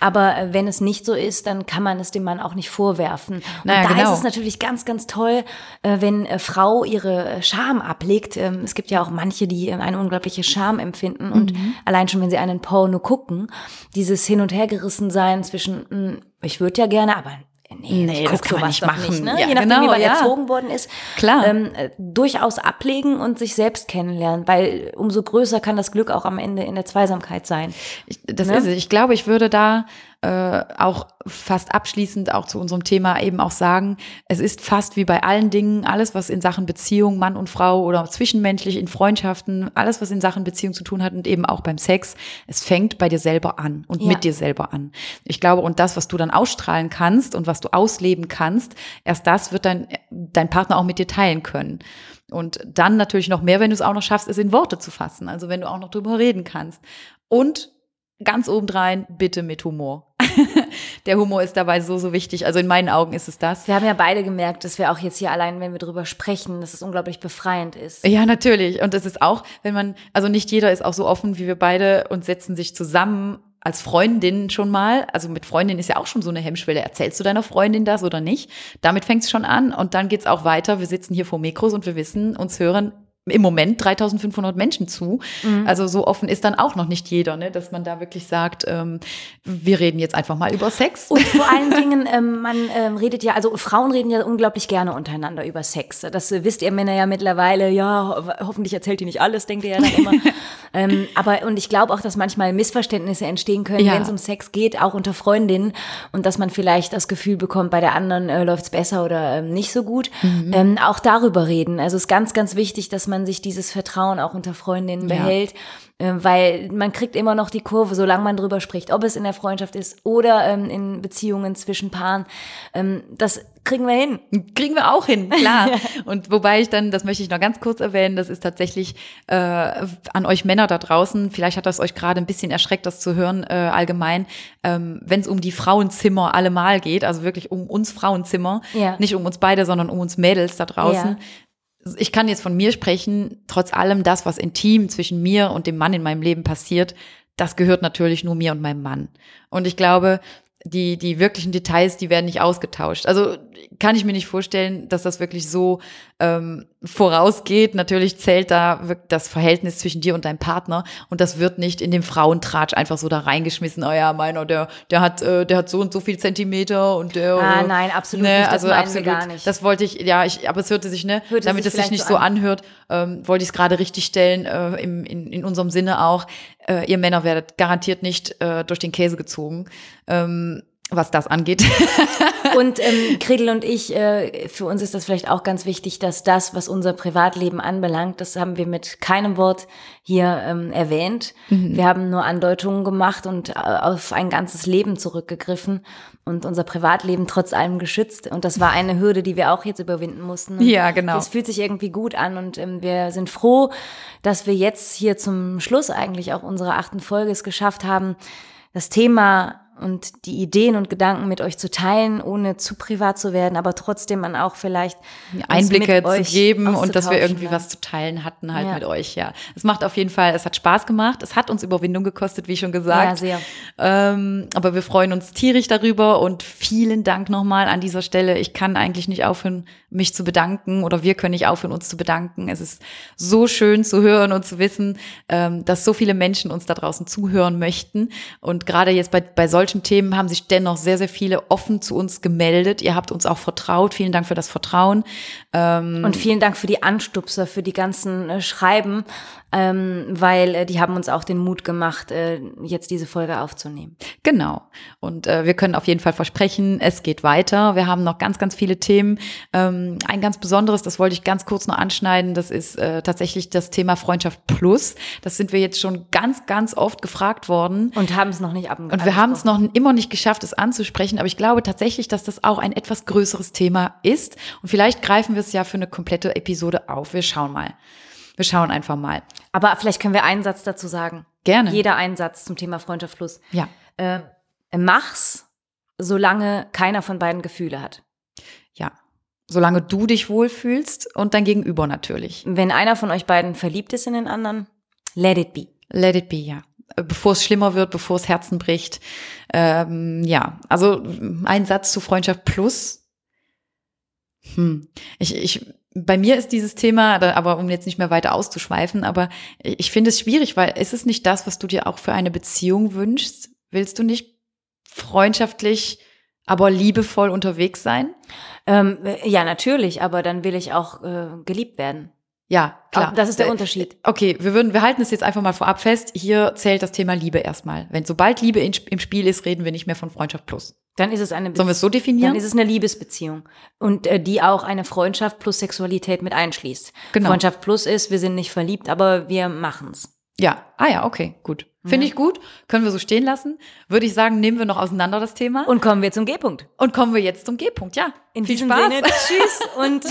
Aber äh, wenn es nicht so ist, dann kann man es dem Mann auch nicht vorwerfen. Und Naja, da genau. ist es natürlich ganz, ganz toll, äh, wenn äh, Frau ihre äh, Scham ablegt. Ähm, es gibt ja auch manche, die äh, eine unglaubliche Scham empfinden und Mhm. allein schon, wenn sie einen Porno gucken, dieses Hin- und Hergerissen sein zwischen, mh, ich würde ja gerne, aber nee, Nee, das kann man nicht machen. Nicht, ne? Ja, Je nachdem, genau, wie man ja. erzogen worden ist. Klar. Ähm, äh, durchaus ablegen und sich selbst kennenlernen, weil umso größer kann das Glück auch am Ende in der Zweisamkeit sein. Ich, das Ne? ist es. Ich glaube, ich würde da äh, auch fast abschließend auch zu unserem Thema eben auch sagen, es ist fast wie bei allen Dingen, alles, was in Sachen Beziehung, Mann und Frau oder zwischenmenschlich in Freundschaften, alles, was in Sachen Beziehung zu tun hat und eben auch beim Sex, es fängt bei dir selber an und Ja. mit dir selber an. Ich glaube, und das, was du dann ausstrahlen kannst und was du ausleben kannst, erst das wird dein, dein Partner auch mit dir teilen können. Und dann natürlich noch mehr, wenn du es auch noch schaffst, es in Worte zu fassen. Also wenn du auch noch drüber reden kannst. Und ganz obendrein, bitte mit Humor. [LAUGHS] Der Humor ist dabei so, so wichtig. Also in meinen Augen ist es das. Wir haben ja beide gemerkt, dass wir auch jetzt hier allein, wenn wir drüber sprechen, dass es unglaublich befreiend ist. Ja, natürlich. Und es ist auch, wenn man, also nicht jeder ist auch so offen wie wir beide und setzen sich zusammen als Freundin schon mal. Also mit Freundin ist ja auch schon so eine Hemmschwelle. Erzählst du deiner Freundin das oder nicht? Damit fängt es schon an und dann geht's auch weiter. Wir sitzen hier vor Mikros und wir wissen, uns hören im Moment 3500 Menschen zu. Also so offen ist dann auch noch nicht jeder, ne? dass man da wirklich sagt, ähm, wir reden jetzt einfach mal über Sex. Und vor allen [LAUGHS] Dingen, ähm, man ähm, redet ja, also Frauen reden ja unglaublich gerne untereinander über Sex. Das äh, wisst ihr Männer ja mittlerweile. Ja, ho hoffentlich erzählt ihr nicht alles, denkt ihr ja dann immer. [LAUGHS] ähm, aber und ich glaube auch, dass manchmal Missverständnisse entstehen können, Ja. wenn es um Sex geht, auch unter Freundinnen und dass man vielleicht das Gefühl bekommt, bei der anderen äh, läuft's besser oder ähm, nicht so gut. Ähm, auch darüber reden. Also es ist ganz, ganz wichtig, dass man sich dieses Vertrauen auch unter Freundinnen behält, weil man kriegt immer noch die Kurve, solange man drüber spricht, ob es in der Freundschaft ist oder ähm, in Beziehungen zwischen Paaren. Ähm, das kriegen wir hin. Kriegen wir auch hin, klar. [LAUGHS] Und wobei ich dann, das möchte ich noch ganz kurz erwähnen, das ist tatsächlich äh, an euch Männer da draußen, vielleicht hat das euch gerade ein bisschen erschreckt, das zu hören äh, allgemein, ähm, wenn es um die Frauenzimmer allemal geht, also wirklich um uns Frauenzimmer, Ja. nicht um uns beide, sondern um uns Mädels da draußen. Ich kann jetzt von mir sprechen, trotz allem das, was intim zwischen mir und dem Mann in meinem Leben passiert, das gehört natürlich nur mir und meinem Mann. Und ich glaube, die, die wirklichen Details, die werden nicht ausgetauscht. Also kann ich mir nicht vorstellen, dass das wirklich so ähm, vorausgeht. Natürlich zählt da das Verhältnis zwischen dir und deinem Partner und das wird nicht in dem Frauentratsch einfach so da reingeschmissen. Oh ja, meiner, der, der hat, äh, der hat so und so viel Zentimeter und der. Ah, äh, nein, absolut nicht. Das meinen wir gar nicht. Das wollte ich, ja, ich, aber es hörte sich, ne, Hörte damit es sich nicht so so an. anhört, ähm, wollte ich es gerade richtig stellen, äh, im, in, in unserem Sinne auch. Äh, ihr Männer werdet garantiert nicht äh, durch den Käse gezogen. Ähm, was das angeht. [LAUGHS] und ähm, Gretel und ich, äh, für uns ist das vielleicht auch ganz wichtig, dass das, was unser Privatleben anbelangt, das haben wir mit keinem Wort hier ähm, erwähnt. Mhm. Wir haben nur Andeutungen gemacht und äh, auf ein ganzes Leben zurückgegriffen und unser Privatleben trotz allem geschützt. Und das war eine Hürde, die wir auch jetzt überwinden mussten. Und ja, genau. Es fühlt sich irgendwie gut an und ähm, wir sind froh, dass wir jetzt hier zum Schluss eigentlich auch unserer achten Folge es geschafft haben, das Thema und die Ideen und Gedanken mit euch zu teilen, ohne zu privat zu werden, aber trotzdem man auch vielleicht Einblicke zu geben und dass wir irgendwie ja. was zu teilen hatten halt ja. mit euch, ja. Es macht auf jeden Fall, es hat Spaß gemacht, es hat uns Überwindung gekostet, wie schon gesagt. Ja, sehr. Ähm, aber wir freuen uns tierisch darüber und vielen Dank nochmal an dieser Stelle. Ich kann eigentlich nicht aufhören, mich zu bedanken oder wir können nicht aufhören, uns zu bedanken. Es ist so schön zu hören und zu wissen, ähm, dass so viele Menschen uns da draußen zuhören möchten und gerade jetzt bei, bei solchen solchen Themen haben sich dennoch sehr, sehr viele offen zu uns gemeldet. Ihr habt uns auch vertraut. Vielen Dank für das Vertrauen. Ähm und vielen Dank für die Anstupser, für die ganzen äh, Schreiben ähm, weil äh, die haben uns auch den Mut gemacht, äh, jetzt diese Folge aufzunehmen. Genau. Und äh, wir können auf jeden Fall versprechen, es geht weiter. Wir haben noch ganz, ganz viele Themen. Ähm, ein ganz besonderes, das wollte ich ganz kurz noch anschneiden, das ist äh, tatsächlich das Thema Freundschaft Plus. Das sind wir jetzt schon ganz, ganz oft gefragt worden. Und haben es noch nicht ab. Und wir haben es noch immer nicht geschafft, es anzusprechen. Aber ich glaube tatsächlich, dass das auch ein etwas größeres Thema ist. Und vielleicht greifen wir es ja für eine komplette Episode auf. Wir schauen mal. Wir schauen einfach mal. Aber vielleicht können wir einen Satz dazu sagen. Gerne. Jeder einen Satz zum Thema Freundschaft Plus. Ja. Äh, mach's, solange keiner von beiden Gefühle hat. Ja. Solange du dich wohlfühlst und dein Gegenüber natürlich. Wenn einer von euch beiden verliebt ist in den anderen, let it be. Let it be, ja bevor es schlimmer wird, bevor es Herzen bricht. Ähm, ja, also ein Satz zu Freundschaft plus. Hm. Ich, ich bei mir ist dieses Thema, aber um jetzt nicht mehr weiter auszuschweifen, aber ich finde es schwierig, weil ist es nicht das, was du dir auch für eine Beziehung wünschst? Willst du nicht freundschaftlich, aber liebevoll unterwegs sein? Ähm, ja, natürlich, aber dann will ich auch äh, geliebt werden. Ja, klar. Das ist der Unterschied. Okay, wir würden, wir halten es jetzt einfach mal vorab fest. Hier zählt das Thema Liebe erstmal. Wenn sobald Liebe in, im Spiel ist, reden wir nicht mehr von Freundschaft plus. Dann ist es eine Be Sollen wir es so definieren? Dann ist es eine Liebesbeziehung. Und äh, die auch eine Freundschaft plus Sexualität mit einschließt. Genau. Freundschaft plus ist, wir sind nicht verliebt, aber wir machen's. Ja, ah ja, okay, gut. Finde ich gut. Können wir so stehen lassen. Würde ich sagen, nehmen wir noch auseinander das Thema. Und kommen wir zum G-Punkt. Und kommen wir jetzt zum G-Punkt, ja. In Viel Spaß. Sinne, tschüss [LAUGHS] und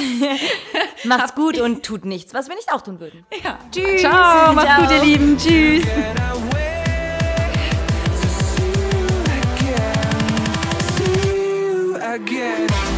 [LAUGHS] macht's gut und tut nichts, was wir nicht auch tun würden. Ja. Tschüss. Ciao, macht's gut, ihr Lieben. Tschüss. Again.